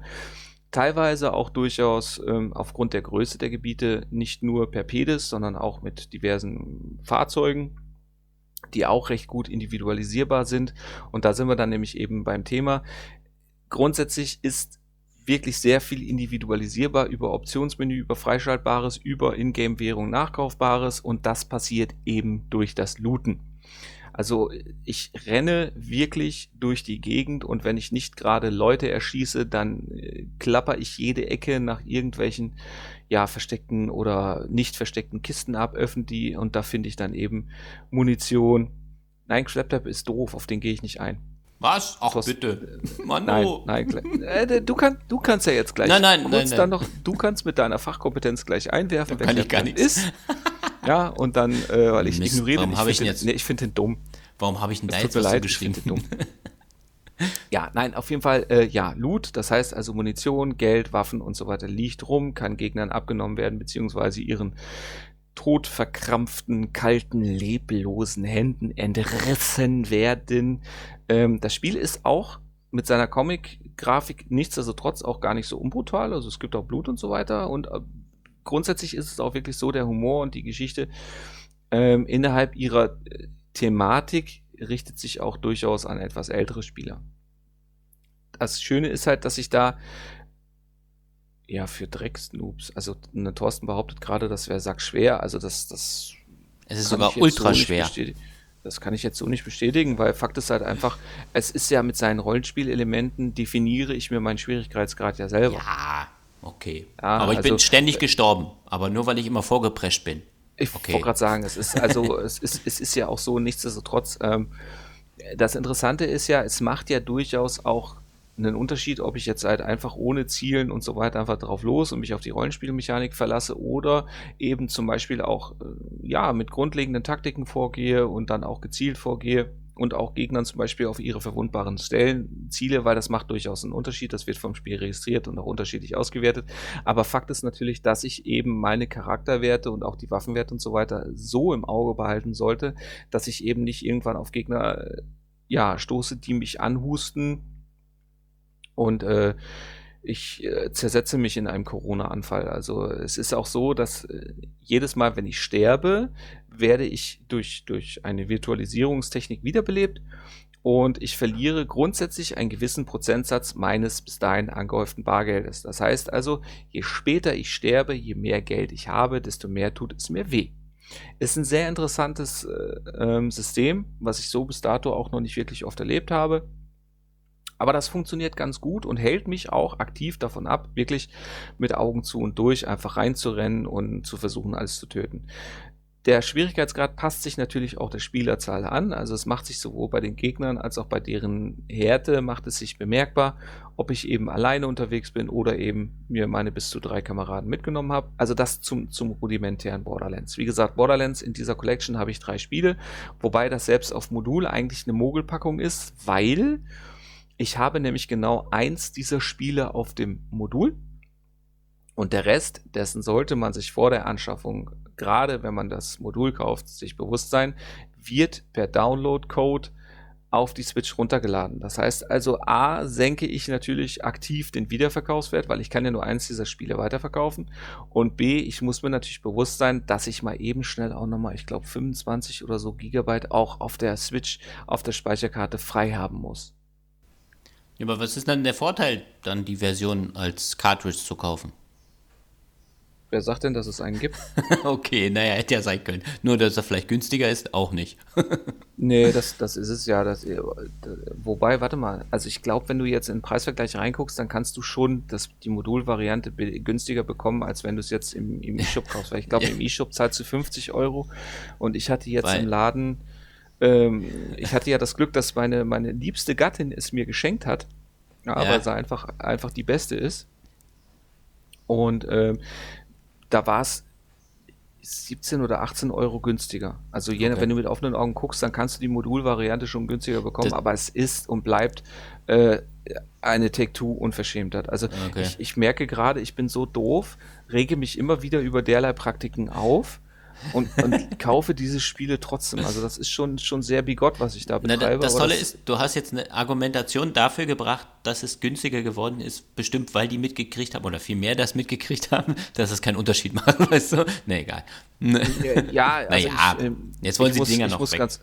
Teilweise auch durchaus ähm, aufgrund der Größe der Gebiete nicht nur per Pedis, sondern auch mit diversen Fahrzeugen, die auch recht gut individualisierbar sind. Und da sind wir dann nämlich eben beim Thema. Grundsätzlich ist wirklich sehr viel individualisierbar über Optionsmenü, über Freischaltbares, über Ingame-Währung Nachkaufbares und das passiert eben durch das Looten. Also ich renne wirklich durch die Gegend und wenn ich nicht gerade Leute erschieße, dann äh, klapper ich jede Ecke nach irgendwelchen ja versteckten oder nicht versteckten Kisten ab, öffne die und da finde ich dann eben Munition. Nein, Schlepptap ist doof, auf den gehe ich nicht ein. Was? Ach Thorsten, bitte. Mano. Nein, nein, äh, du, kann, du kannst ja jetzt gleich. Nein, nein, nein, nein. Dann noch, du kannst mit deiner Fachkompetenz gleich einwerfen, wer kann ich gar nichts. ist. Ja, und dann, äh, weil ich Mist, ignoriere warum ich, ich, jetzt, nee, ich finde den dumm. Warum habe ich denn da jetzt was leid, geschrieben? Ich dumm. ja, nein, auf jeden Fall, äh, ja, Loot, das heißt also Munition, Geld, Waffen und so weiter liegt rum, kann Gegnern abgenommen werden, beziehungsweise ihren todverkrampften, kalten, leblosen Händen entrissen werden. Ähm, das Spiel ist auch mit seiner Comic-Grafik nichtsdestotrotz auch gar nicht so unbrutal. Also es gibt auch Blut und so weiter. Und äh, grundsätzlich ist es auch wirklich so, der Humor und die Geschichte ähm, innerhalb ihrer äh, Thematik richtet sich auch durchaus an etwas ältere Spieler. Das Schöne ist halt, dass ich da ja für Drecksnoobs, also ne, Thorsten behauptet gerade, das wäre sackschwer, also das, das es ist sogar ultra so schwer. Das kann ich jetzt so nicht bestätigen, weil Fakt ist halt einfach, es ist ja mit seinen Rollenspielelementen definiere ich mir meinen Schwierigkeitsgrad ja selber. Ja, okay. Ja, aber ich also, bin ständig äh, gestorben, aber nur weil ich immer vorgeprescht bin. Ich okay. wollte gerade sagen, es ist also, es ist, es ist ja auch so, nichtsdestotrotz, ähm, das Interessante ist ja, es macht ja durchaus auch einen Unterschied, ob ich jetzt halt einfach ohne Zielen und so weiter einfach drauf los und mich auf die Rollenspielmechanik verlasse oder eben zum Beispiel auch äh, ja mit grundlegenden Taktiken vorgehe und dann auch gezielt vorgehe und auch Gegnern zum Beispiel auf ihre verwundbaren Stellen ziele, weil das macht durchaus einen Unterschied. Das wird vom Spiel registriert und auch unterschiedlich ausgewertet. Aber Fakt ist natürlich, dass ich eben meine Charakterwerte und auch die Waffenwerte und so weiter so im Auge behalten sollte, dass ich eben nicht irgendwann auf Gegner äh, ja stoße, die mich anhusten und äh, ich äh, zersetze mich in einem Corona-Anfall. Also es ist auch so, dass äh, jedes Mal, wenn ich sterbe, werde ich durch, durch eine Virtualisierungstechnik wiederbelebt und ich verliere grundsätzlich einen gewissen Prozentsatz meines bis dahin angehäuften Bargeldes. Das heißt also, je später ich sterbe, je mehr Geld ich habe, desto mehr tut es mir weh. Ist ein sehr interessantes äh, ähm, System, was ich so bis dato auch noch nicht wirklich oft erlebt habe. Aber das funktioniert ganz gut und hält mich auch aktiv davon ab, wirklich mit Augen zu und durch einfach reinzurennen und zu versuchen, alles zu töten. Der Schwierigkeitsgrad passt sich natürlich auch der Spielerzahl an. Also es macht sich sowohl bei den Gegnern als auch bei deren Härte macht es sich bemerkbar, ob ich eben alleine unterwegs bin oder eben mir meine bis zu drei Kameraden mitgenommen habe. Also das zum, zum rudimentären Borderlands. Wie gesagt, Borderlands in dieser Collection habe ich drei Spiele, wobei das selbst auf Modul eigentlich eine Mogelpackung ist, weil ich habe nämlich genau eins dieser Spiele auf dem Modul und der Rest, dessen sollte man sich vor der Anschaffung, gerade wenn man das Modul kauft, sich bewusst sein, wird per Download-Code auf die Switch runtergeladen. Das heißt also, A, senke ich natürlich aktiv den Wiederverkaufswert, weil ich kann ja nur eins dieser Spiele weiterverkaufen. Und B, ich muss mir natürlich bewusst sein, dass ich mal eben schnell auch nochmal, ich glaube, 25 oder so Gigabyte auch auf der Switch, auf der Speicherkarte frei haben muss. Ja, aber was ist dann der Vorteil, dann die Version als Cartridge zu kaufen? Wer sagt denn, dass es einen gibt? okay, naja, hätte ja sein können. Nur, dass er vielleicht günstiger ist, auch nicht. nee, das, das ist es ja. Das, wobei, warte mal, also ich glaube, wenn du jetzt in den Preisvergleich reinguckst, dann kannst du schon das, die Modulvariante günstiger bekommen, als wenn du es jetzt im, im E-Shop kaufst. Weil ich glaube, im E-Shop zahlst du 50 Euro und ich hatte jetzt Weil, im Laden ähm, ich hatte ja das Glück, dass meine, meine liebste Gattin es mir geschenkt hat, ja, ja. sie einfach, einfach die beste ist. Und ähm, da war es 17 oder 18 Euro günstiger. Also je, okay. wenn du mit offenen Augen guckst, dann kannst du die Modulvariante schon günstiger bekommen, das aber es ist und bleibt äh, eine Take-Two-Unverschämtheit. Also okay. ich, ich merke gerade, ich bin so doof, rege mich immer wieder über derlei Praktiken auf und, und kaufe diese Spiele trotzdem. Also das ist schon, schon sehr bigott, was ich da betreibe. Na, das Tolle das ist, du hast jetzt eine Argumentation dafür gebracht, dass es günstiger geworden ist, bestimmt weil die mitgekriegt haben oder vielmehr das mitgekriegt haben, dass es keinen Unterschied macht, weißt du? Nee, egal. Ja, also naja, ich, ähm, jetzt wollen sie die Dinger noch weg. Ganz,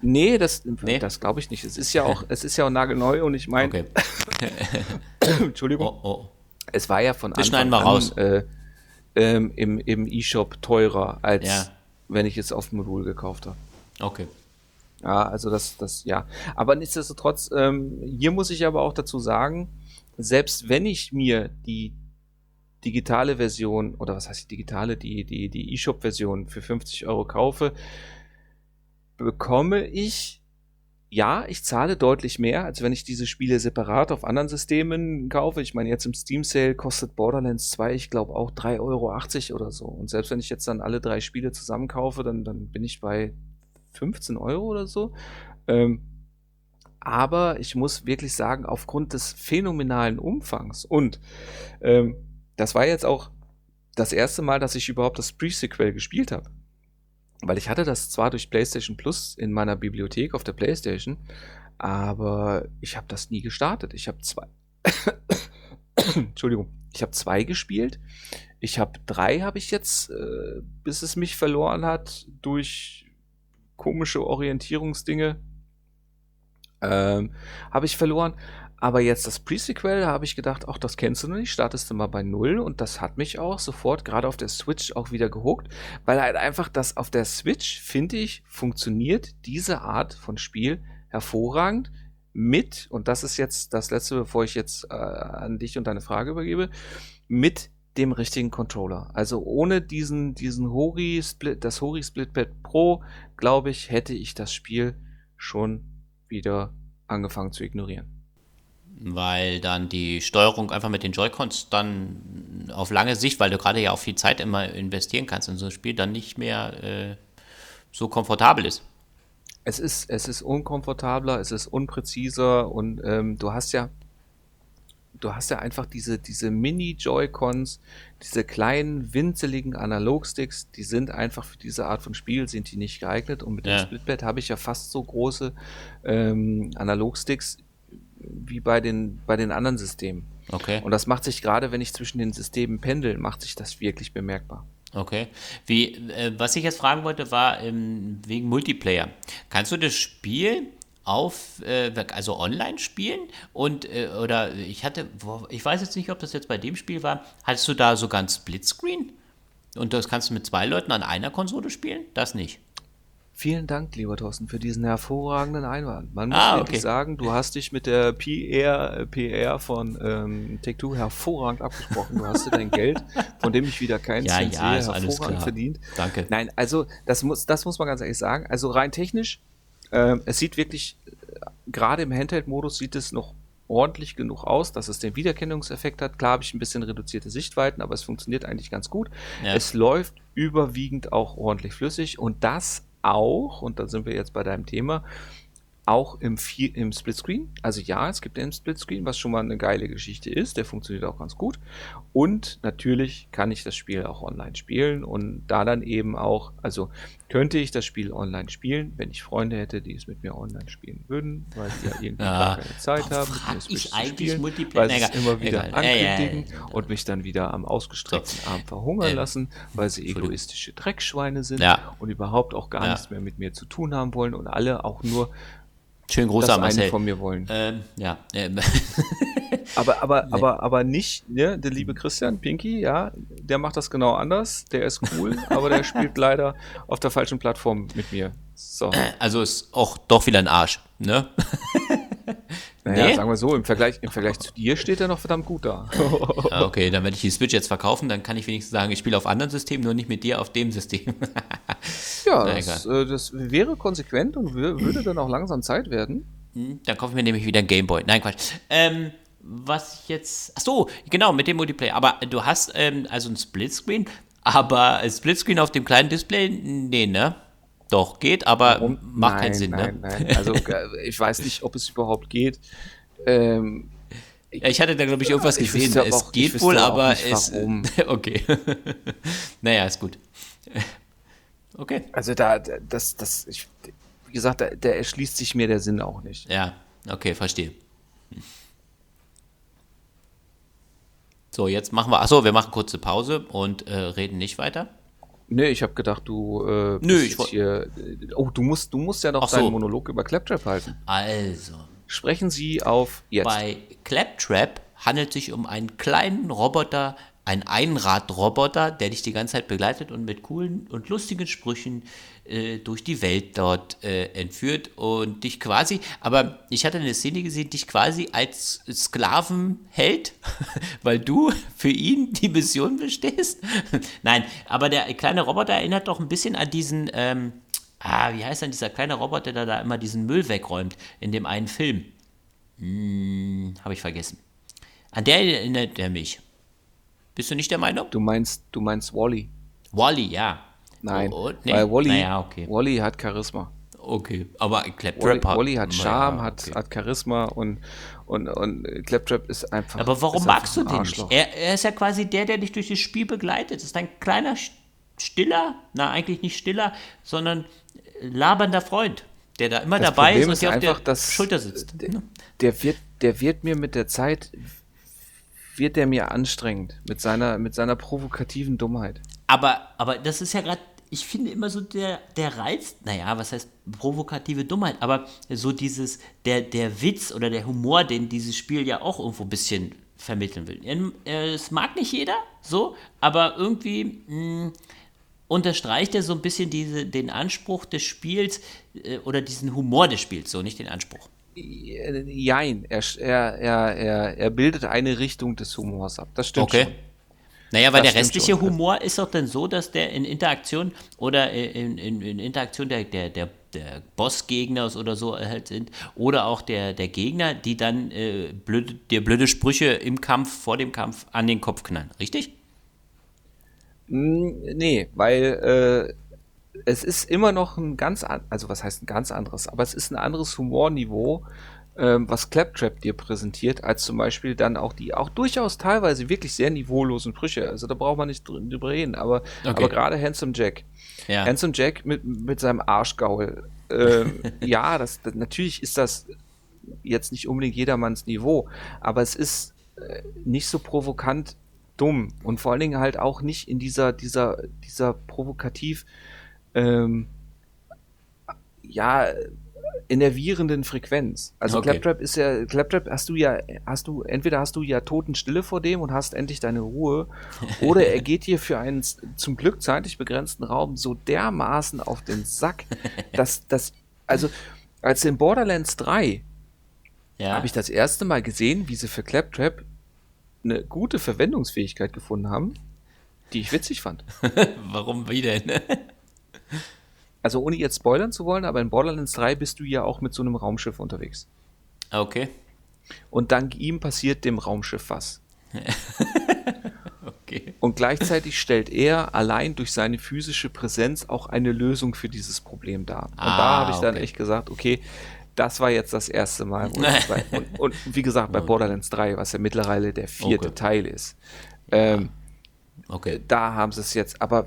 nee, das, nee? das glaube ich nicht. Es ist ja auch, es ist ja auch nagelneu und ich meine, okay. Entschuldigung, oh, oh. es war ja von Anfang an, raus. Äh, ähm, im, im E-Shop teurer, als ja. wenn ich es auf Modul gekauft habe. Okay. Ja, also das, das, ja. Aber nichtsdestotrotz, ähm, hier muss ich aber auch dazu sagen, selbst wenn ich mir die digitale Version, oder was heißt die digitale, die, die, die eShop-Version für 50 Euro kaufe, bekomme ich, ja, ich zahle deutlich mehr, als wenn ich diese Spiele separat auf anderen Systemen kaufe. Ich meine, jetzt im Steam Sale kostet Borderlands 2, ich glaube, auch 3,80 Euro oder so. Und selbst wenn ich jetzt dann alle drei Spiele zusammen kaufe, dann, dann bin ich bei 15 Euro oder so. Ähm, aber ich muss wirklich sagen, aufgrund des phänomenalen Umfangs und ähm, das war jetzt auch das erste Mal, dass ich überhaupt das Pre-Sequel gespielt habe. Weil ich hatte das zwar durch PlayStation Plus in meiner Bibliothek auf der PlayStation, aber ich habe das nie gestartet. Ich habe zwei. Entschuldigung. Ich habe zwei gespielt. Ich habe drei habe ich jetzt, äh, bis es mich verloren hat durch komische Orientierungsdinge. Ähm, habe ich verloren. Aber jetzt das Pre-Sequel, habe ich gedacht, ach, das kennst du noch nicht, startest du mal bei Null und das hat mich auch sofort gerade auf der Switch auch wieder gehuckt, weil halt einfach das auf der Switch, finde ich, funktioniert diese Art von Spiel hervorragend mit, und das ist jetzt das letzte, bevor ich jetzt äh, an dich und deine Frage übergebe, mit dem richtigen Controller. Also ohne diesen, diesen Hori Split, das Hori Splitpad Pro, glaube ich, hätte ich das Spiel schon wieder angefangen zu ignorieren weil dann die Steuerung einfach mit den Joy-Cons dann auf lange Sicht, weil du gerade ja auch viel Zeit immer investieren kannst in so ein Spiel, dann nicht mehr äh, so komfortabel ist. Es ist, es ist unkomfortabler, es ist unpräziser und ähm, du hast ja, du hast ja einfach diese, diese Mini-Joy-Cons, diese kleinen, winzeligen Analogsticks, die sind einfach für diese Art von Spiel, sind die nicht geeignet. Und mit ja. dem Splitpad habe ich ja fast so große ähm, Analogsticks, wie bei den, bei den anderen Systemen. Okay. Und das macht sich gerade, wenn ich zwischen den Systemen pendel, macht sich das wirklich bemerkbar. Okay. Wie, äh, was ich jetzt fragen wollte, war ähm, wegen Multiplayer. Kannst du das Spiel auf, äh, also online spielen? Und, äh, oder ich hatte, ich weiß jetzt nicht, ob das jetzt bei dem Spiel war, hattest du da sogar ein Splitscreen? Und das kannst du mit zwei Leuten an einer Konsole spielen? Das nicht. Vielen Dank, lieber Thorsten, für diesen hervorragenden Einwand. Man muss ah, okay. wirklich sagen, du hast dich mit der PR, PR von ähm, Take-Two hervorragend abgesprochen. Du hast dir dein Geld, von dem ich wieder keinen ja, Cent ja, sehe, hervorragend verdient. Danke. Nein, also das muss, das muss man ganz ehrlich sagen. Also rein technisch, äh, es sieht wirklich, äh, gerade im Handheld-Modus sieht es noch ordentlich genug aus, dass es den Wiedererkennungseffekt hat. Klar habe ich ein bisschen reduzierte Sichtweiten, aber es funktioniert eigentlich ganz gut. Ja. Es läuft überwiegend auch ordentlich flüssig und das auch, und da sind wir jetzt bei deinem Thema, auch im, im Splitscreen. Also ja, es gibt den Splitscreen, was schon mal eine geile Geschichte ist. Der funktioniert auch ganz gut. Und natürlich kann ich das Spiel auch online spielen und da dann eben auch, also könnte ich das Spiel online spielen, wenn ich Freunde hätte, die es mit mir online spielen würden, weil sie ja irgendwie ja. keine Zeit haben, mit mir Switch zu spielen, weil sie es immer wieder Egal. ankündigen ja, ja, und mich dann wieder am ausgestreckten. Arm verhungern lassen, weil sie egoistische Dreckschweine sind und überhaupt auch gar nichts mehr mit mir zu tun haben wollen und alle auch nur Schön großer das Marcel. von mir wollen. Ähm, ja. Ähm. aber, aber, nee. aber, aber nicht, ne, der liebe Christian Pinky, ja, der macht das genau anders. Der ist cool, aber der spielt leider auf der falschen Plattform mit mir. So. Also ist auch doch wieder ein Arsch, ne? Naja, nee? sagen wir so, im Vergleich, im Vergleich zu dir steht er noch verdammt gut da. ja, okay, dann werde ich die Switch jetzt verkaufen, dann kann ich wenigstens sagen, ich spiele auf anderen Systemen, nur nicht mit dir auf dem System. ja, das, äh, das, wäre konsequent und würde dann auch langsam Zeit werden. Hm, dann kaufen wir nämlich wieder ein Gameboy. Nein, Quatsch. Ähm, was ich jetzt. Ach so, genau, mit dem Multiplayer. Aber du hast ähm, also ein Splitscreen, aber Splitscreen auf dem kleinen Display? Nee, ne? Doch, geht, aber Warum? macht nein, keinen Sinn, nein, ne? Nein, also äh, ich weiß nicht, ob es überhaupt geht. Ähm, ich, ich hatte da, glaube ich, irgendwas ich gesehen. Es auch, geht wohl, aber es. Warum. Okay. naja, ist gut. Okay. Also da, das, das, ich, wie gesagt, da, da erschließt sich mir der Sinn auch nicht. Ja, okay, verstehe. So, jetzt machen wir, achso, wir machen kurze Pause und äh, reden nicht weiter. Nee, ich habe gedacht, du äh, Nö, ich hier. Oh, du musst, du musst ja noch deinen Monolog über Claptrap halten. Also. Sprechen Sie auf jetzt. Bei Claptrap handelt es sich um einen kleinen Roboter ein Einradroboter, der dich die ganze Zeit begleitet und mit coolen und lustigen Sprüchen äh, durch die Welt dort äh, entführt und dich quasi, aber ich hatte eine Szene gesehen, dich quasi als Sklaven hält, weil du für ihn die Mission bestehst. Nein, aber der kleine Roboter erinnert doch ein bisschen an diesen, ähm, ah, wie heißt denn dieser kleine Roboter, der da immer diesen Müll wegräumt in dem einen Film? Hm, Habe ich vergessen. An der erinnert er mich. Bist du nicht der Meinung? Du meinst, du meinst Wally. Wally, ja. Nein, Oh, oh, nee. weil Wally, Naja, okay. Wally hat Charisma. Okay, aber Wally, Claptrap hat. Wally hat Charme, hat, okay. hat Charisma und, und, und Claptrap ist einfach. Aber warum magst du einfach den nicht? Er, er ist ja quasi der, der dich durch das Spiel begleitet. Das ist ein kleiner, st- stiller, na eigentlich nicht stiller, sondern labernder Freund, der da immer Das dabei Problem ist und ist dir auf einfach, der dass Schulter sitzt. der, der wird, der wird mir mit der Zeit wird der mir anstrengend mit seiner mit seiner provokativen Dummheit. Aber, aber das ist ja gerade, ich finde immer so der, der Reiz, naja, was heißt provokative Dummheit, aber so dieses, der, der Witz oder der Humor, den dieses Spiel ja auch irgendwo ein bisschen vermitteln will. Er- Es mag nicht jeder, so, aber irgendwie mh, unterstreicht er so ein bisschen diese, den Anspruch des Spiels äh, oder diesen Humor des Spiels, so nicht den Anspruch. Jein, er, er, er, er, er bildet eine Richtung des Humors ab. Das stimmt Okay. schon. Naja, weil Das der restliche schon. Humor ist doch dann so, dass der in Interaktion oder in, in, in Interaktion der, der, der, der Bossgegner oder so halt sind oder auch der, der Gegner, die dann äh, blöde, dir blöde Sprüche im Kampf, vor dem Kampf an den Kopf knallen. Richtig? Mm, Nee, weil äh, es ist immer noch ein ganz, an, also was heißt ein ganz anderes, aber es ist ein anderes Humorniveau, ähm, was Claptrap dir präsentiert, als zum Beispiel dann auch die auch durchaus teilweise wirklich sehr niveaulosen Sprüche. Also da braucht man nicht dr- drüber reden, aber, Okay. aber gerade Handsome Jack. Ja. Handsome Jack mit, mit seinem Arschgaul. Ähm, ja, das, das, natürlich ist das jetzt nicht unbedingt jedermanns Niveau, aber es ist äh, nicht so provokant dumm und vor allen Dingen halt auch nicht in dieser, dieser, dieser provokativ, ähm, ja, enervierenden Frequenz. Also Okay. Claptrap ist ja, Claptrap hast du ja, hast du, entweder hast du ja Totenstille vor dem und hast endlich deine Ruhe, oder er geht dir für einen zum Glück zeitlich begrenzten Raum so dermaßen auf den Sack, dass, dass, also, als in Borderlands 3 Ja. habe ich das erste Mal gesehen, wie sie für Claptrap eine gute Verwendungsfähigkeit gefunden haben, die ich witzig fand. Warum wie denn? Also ohne jetzt spoilern zu wollen, aber in Borderlands 3 bist du ja auch mit so einem Raumschiff unterwegs. okay. Und dank ihm passiert dem Raumschiff was. Okay. Und gleichzeitig stellt er allein durch seine physische Präsenz auch eine Lösung für dieses Problem dar. Und Ah, da habe ich dann okay. echt gesagt, okay, das war jetzt das erste Mal. Und, und, und wie gesagt, bei Borderlands 3, was ja mittlerweile der vierte Okay. Teil ist, ähm, Okay. da haben sie es jetzt. Aber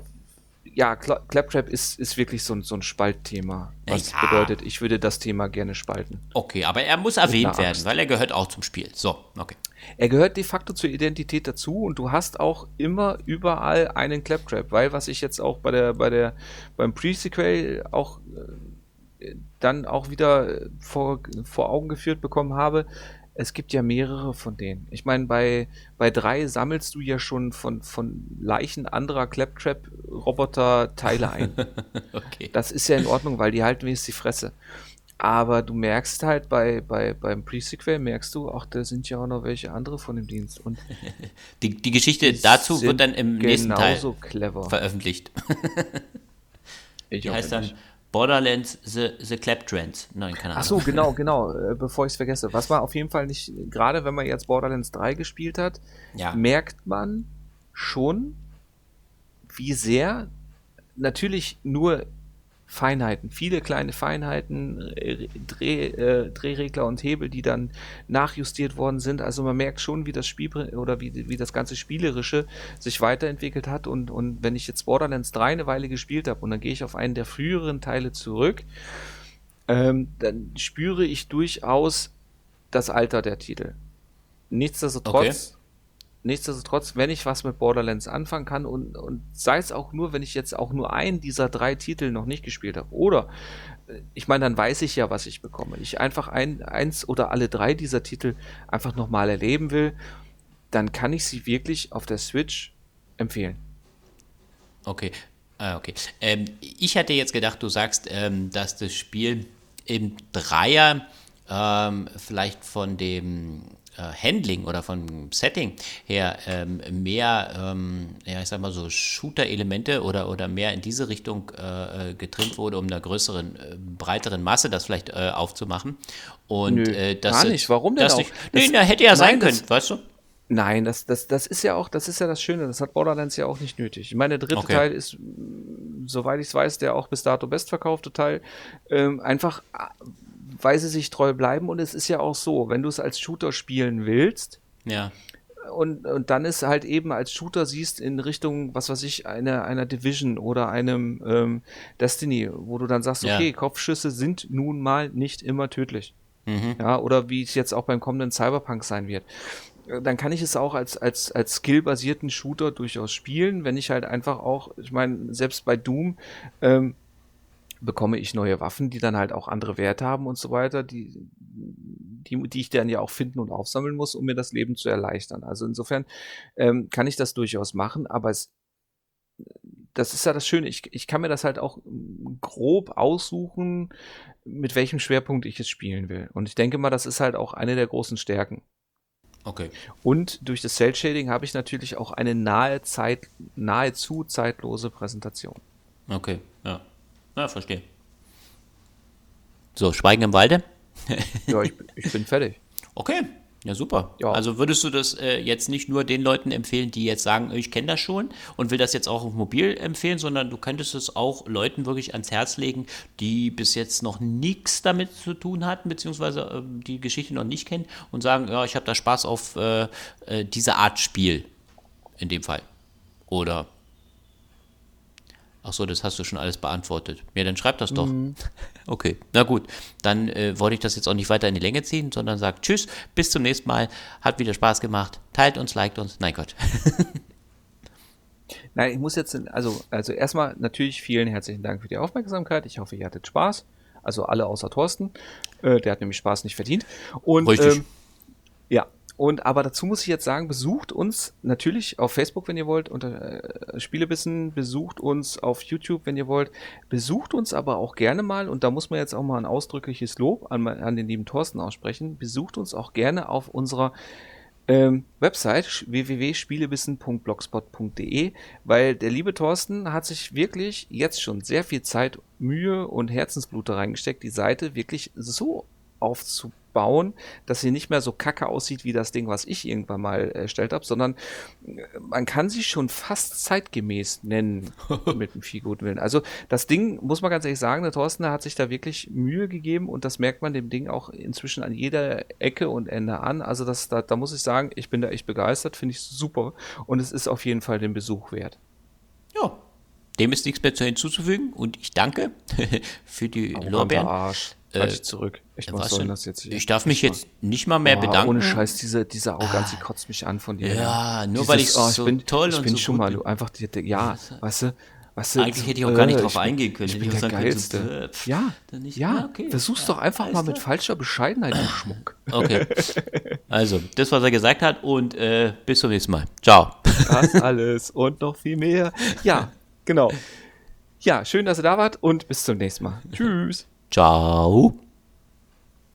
ja, Cla Claptrap ist, ist wirklich so, ein- so ein Spaltthema. Was Ja. bedeutet, ich würde das Thema gerne spalten. Okay, aber er muss erwähnt werden, Angst. weil er gehört auch zum Spiel. So, okay. Er gehört de facto zur Identität dazu und du hast auch immer überall einen Claptrap, weil was ich jetzt auch bei der, bei der, beim Pre-Sequel auch äh, dann auch wieder vor, vor Augen geführt bekommen habe, es gibt ja mehrere von denen. Ich meine, bei, bei drei sammelst du ja schon von, von Leichen anderer Claptrap-Roboter Teile ein. Okay. Das ist ja in Ordnung, weil die halten wenigstens die Fresse. Aber du merkst halt bei, bei, beim Pre-Sequel, merkst du, ach, da sind ja auch noch welche andere von dem Dienst. Und Die, die Geschichte dazu sind wird dann im nächsten Teil clever. veröffentlicht. Ich Die heißt dann nicht. Borderlands The, the Claptrans. Nein, keine Ahnung. Ach so, genau, genau, äh, bevor ich es vergesse. Was man auf jeden Fall nicht, gerade wenn man jetzt Borderlands 3 gespielt hat, Ja. merkt man schon, wie sehr natürlich nur Feinheiten, viele kleine Feinheiten, äh, Dreh, äh, Drehregler und Hebel, die dann nachjustiert worden sind. Also man merkt schon, wie das Spiel oder wie, wie das ganze Spielerische sich weiterentwickelt hat. Und, und wenn ich jetzt Borderlands 3 eine Weile gespielt habe und dann gehe ich auf einen der früheren Teile zurück, ähm, dann spüre ich durchaus das Alter der Titel. Nichtsdestotrotz, nichtsdestotrotz, wenn ich was mit Borderlands anfangen kann und, und sei es auch nur, wenn ich jetzt auch nur einen dieser drei Titel noch nicht gespielt habe, oder äh, ich meine, dann weiß ich ja, was ich bekomme. Ich einfach ein, eins oder alle drei dieser Titel einfach nochmal erleben will, dann kann ich sie wirklich auf der Switch empfehlen. Okay, ah, okay. Ähm, ich hatte jetzt gedacht, du sagst, ähm, dass das Spiel im Dreier ähm, vielleicht von dem Handling oder vom Setting her ähm, mehr, ähm, ja, ich sag mal so Shooter-Elemente oder, oder mehr in diese Richtung äh, äh getrimmt wurde, um einer größeren, äh, breiteren Masse das vielleicht äh, aufzumachen. Und Nö, äh, das gar nicht. Warum denn das auch? Nicht, nee, Das- na, hätte ja sein Nein, das- können, weißt du? Nein, das, das, das ist ja auch, das ist ja das Schöne, das hat Borderlands ja auch nicht nötig. Ich meine, der dritte Okay. Teil ist, soweit ich es weiß, der auch bis dato bestverkaufte Teil, ähm, einfach, äh, weil sie sich treu bleiben und es ist ja auch so, wenn du es als Shooter spielen willst, Ja. und, und dann ist halt eben als Shooter siehst in Richtung, was weiß ich, einer, einer Division oder einem ähm, Destiny, wo du dann sagst, Ja. okay, Kopfschüsse sind nun mal nicht immer tödlich. Mhm. Ja, oder wie es jetzt auch beim kommenden Cyberpunk sein wird. Äh, Dann kann ich es auch als, als, als skillbasierten Shooter durchaus spielen, wenn ich halt einfach auch, ich meine, selbst bei Doom ähm, bekomme ich neue Waffen, die dann halt auch andere Werte haben und so weiter, die, die, die ich dann ja auch finden und aufsammeln muss, um mir das Leben zu erleichtern. Also insofern ähm, kann ich das durchaus machen, aber es, das ist ja das Schöne. Ich, ich kann mir das halt auch mm, grob aussuchen, mit welchem Schwerpunkt ich es spielen will. Und ich denke mal, das ist halt auch eine der großen Stärken. Okay. Und durch das Cell Shading habe ich natürlich auch eine nahe Zeit, nahezu zeitlose Präsentation. Okay, ja. Ja, verstehe. So, Schweigen im Walde? Ja, ich, ich bin fertig. Okay, ja super. Ja. Also würdest du das äh, jetzt nicht nur den Leuten empfehlen, die jetzt sagen, ich kenne das schon und will das jetzt auch auf mobil empfehlen, sondern du könntest es auch Leuten wirklich ans Herz legen, die bis jetzt noch nichts damit zu tun hatten, beziehungsweise ähm, die Geschichte noch nicht kennen und sagen, ja, ich habe da Spaß auf äh, äh, diese Art Spiel in dem Fall. Oder Ach so, das hast du schon alles beantwortet. Ja, dann schreib das doch. Okay, na gut. Dann äh, wollte ich das jetzt auch nicht weiter in die Länge ziehen, sondern sag Tschüss, bis zum nächsten Mal. Hat wieder Spaß gemacht. Teilt uns, liked uns. Nein Gott. Nein, ich muss jetzt, also, also erstmal natürlich vielen herzlichen Dank für die Aufmerksamkeit. Ich hoffe, ihr hattet Spaß. Also alle außer Thorsten. Äh, der hat nämlich Spaß nicht verdient. Und, Richtig. Ähm, ja. Und aber dazu muss ich jetzt sagen, besucht uns natürlich auf Facebook, wenn ihr wollt, unter äh, Spielebissen, besucht uns auf YouTube, wenn ihr wollt, besucht uns aber auch gerne mal, und da muss man jetzt auch mal ein ausdrückliches Lob an, an den lieben Thorsten aussprechen, besucht uns auch gerne auf unserer ähm, Website www.spielebissen.blogspot.de, weil der liebe Thorsten hat sich wirklich jetzt schon sehr viel Zeit, Mühe und Herzensblut reingesteckt, die Seite wirklich so aufzubauen, dass sie nicht mehr so kacke aussieht wie das Ding, was ich irgendwann mal erstellt habe, sondern äh, man kann sie schon fast zeitgemäß nennen mit dem viel guten Willen. Also das Ding, muss man ganz ehrlich sagen, der Thorsten der hat sich da wirklich Mühe gegeben und das merkt man dem Ding auch inzwischen an jeder Ecke und Ende an. Also das, da, da muss ich sagen, ich bin da echt begeistert, finde ich super und es ist auf jeden Fall den Besuch wert. Ja, dem ist nichts mehr zu hinzuzufügen und ich danke für die Arroganter Lorbeeren. Arsch. Äh, dich zurück. Echt, was, soll das jetzt? Ich darf mich jetzt nicht mal mehr Oh, bedanken. Ohne Scheiß, diese, diese Arroganz, die kotzt mich an von dir. Ja, nur weil ich oh, so bin, toll ich und bin so schon mal, du einfach, die, die, ja, weißt du, weißt du, Eigentlich hätte ich auch gar nicht äh, drauf bin- eingehen können. Ich bin ich der Geilste. äh, pff, ja, nicht. ja, Ja, okay. versuch's doch einfach mal mit falscher Bescheidenheit, du Schmuck. Okay. Also, das, was er gesagt hat und äh, bis zum nächsten Mal. Ciao. Das alles und noch viel mehr. Ja, genau. Ja, schön, dass ihr da wart und bis zum nächsten Mal. Tschüss. Ciao.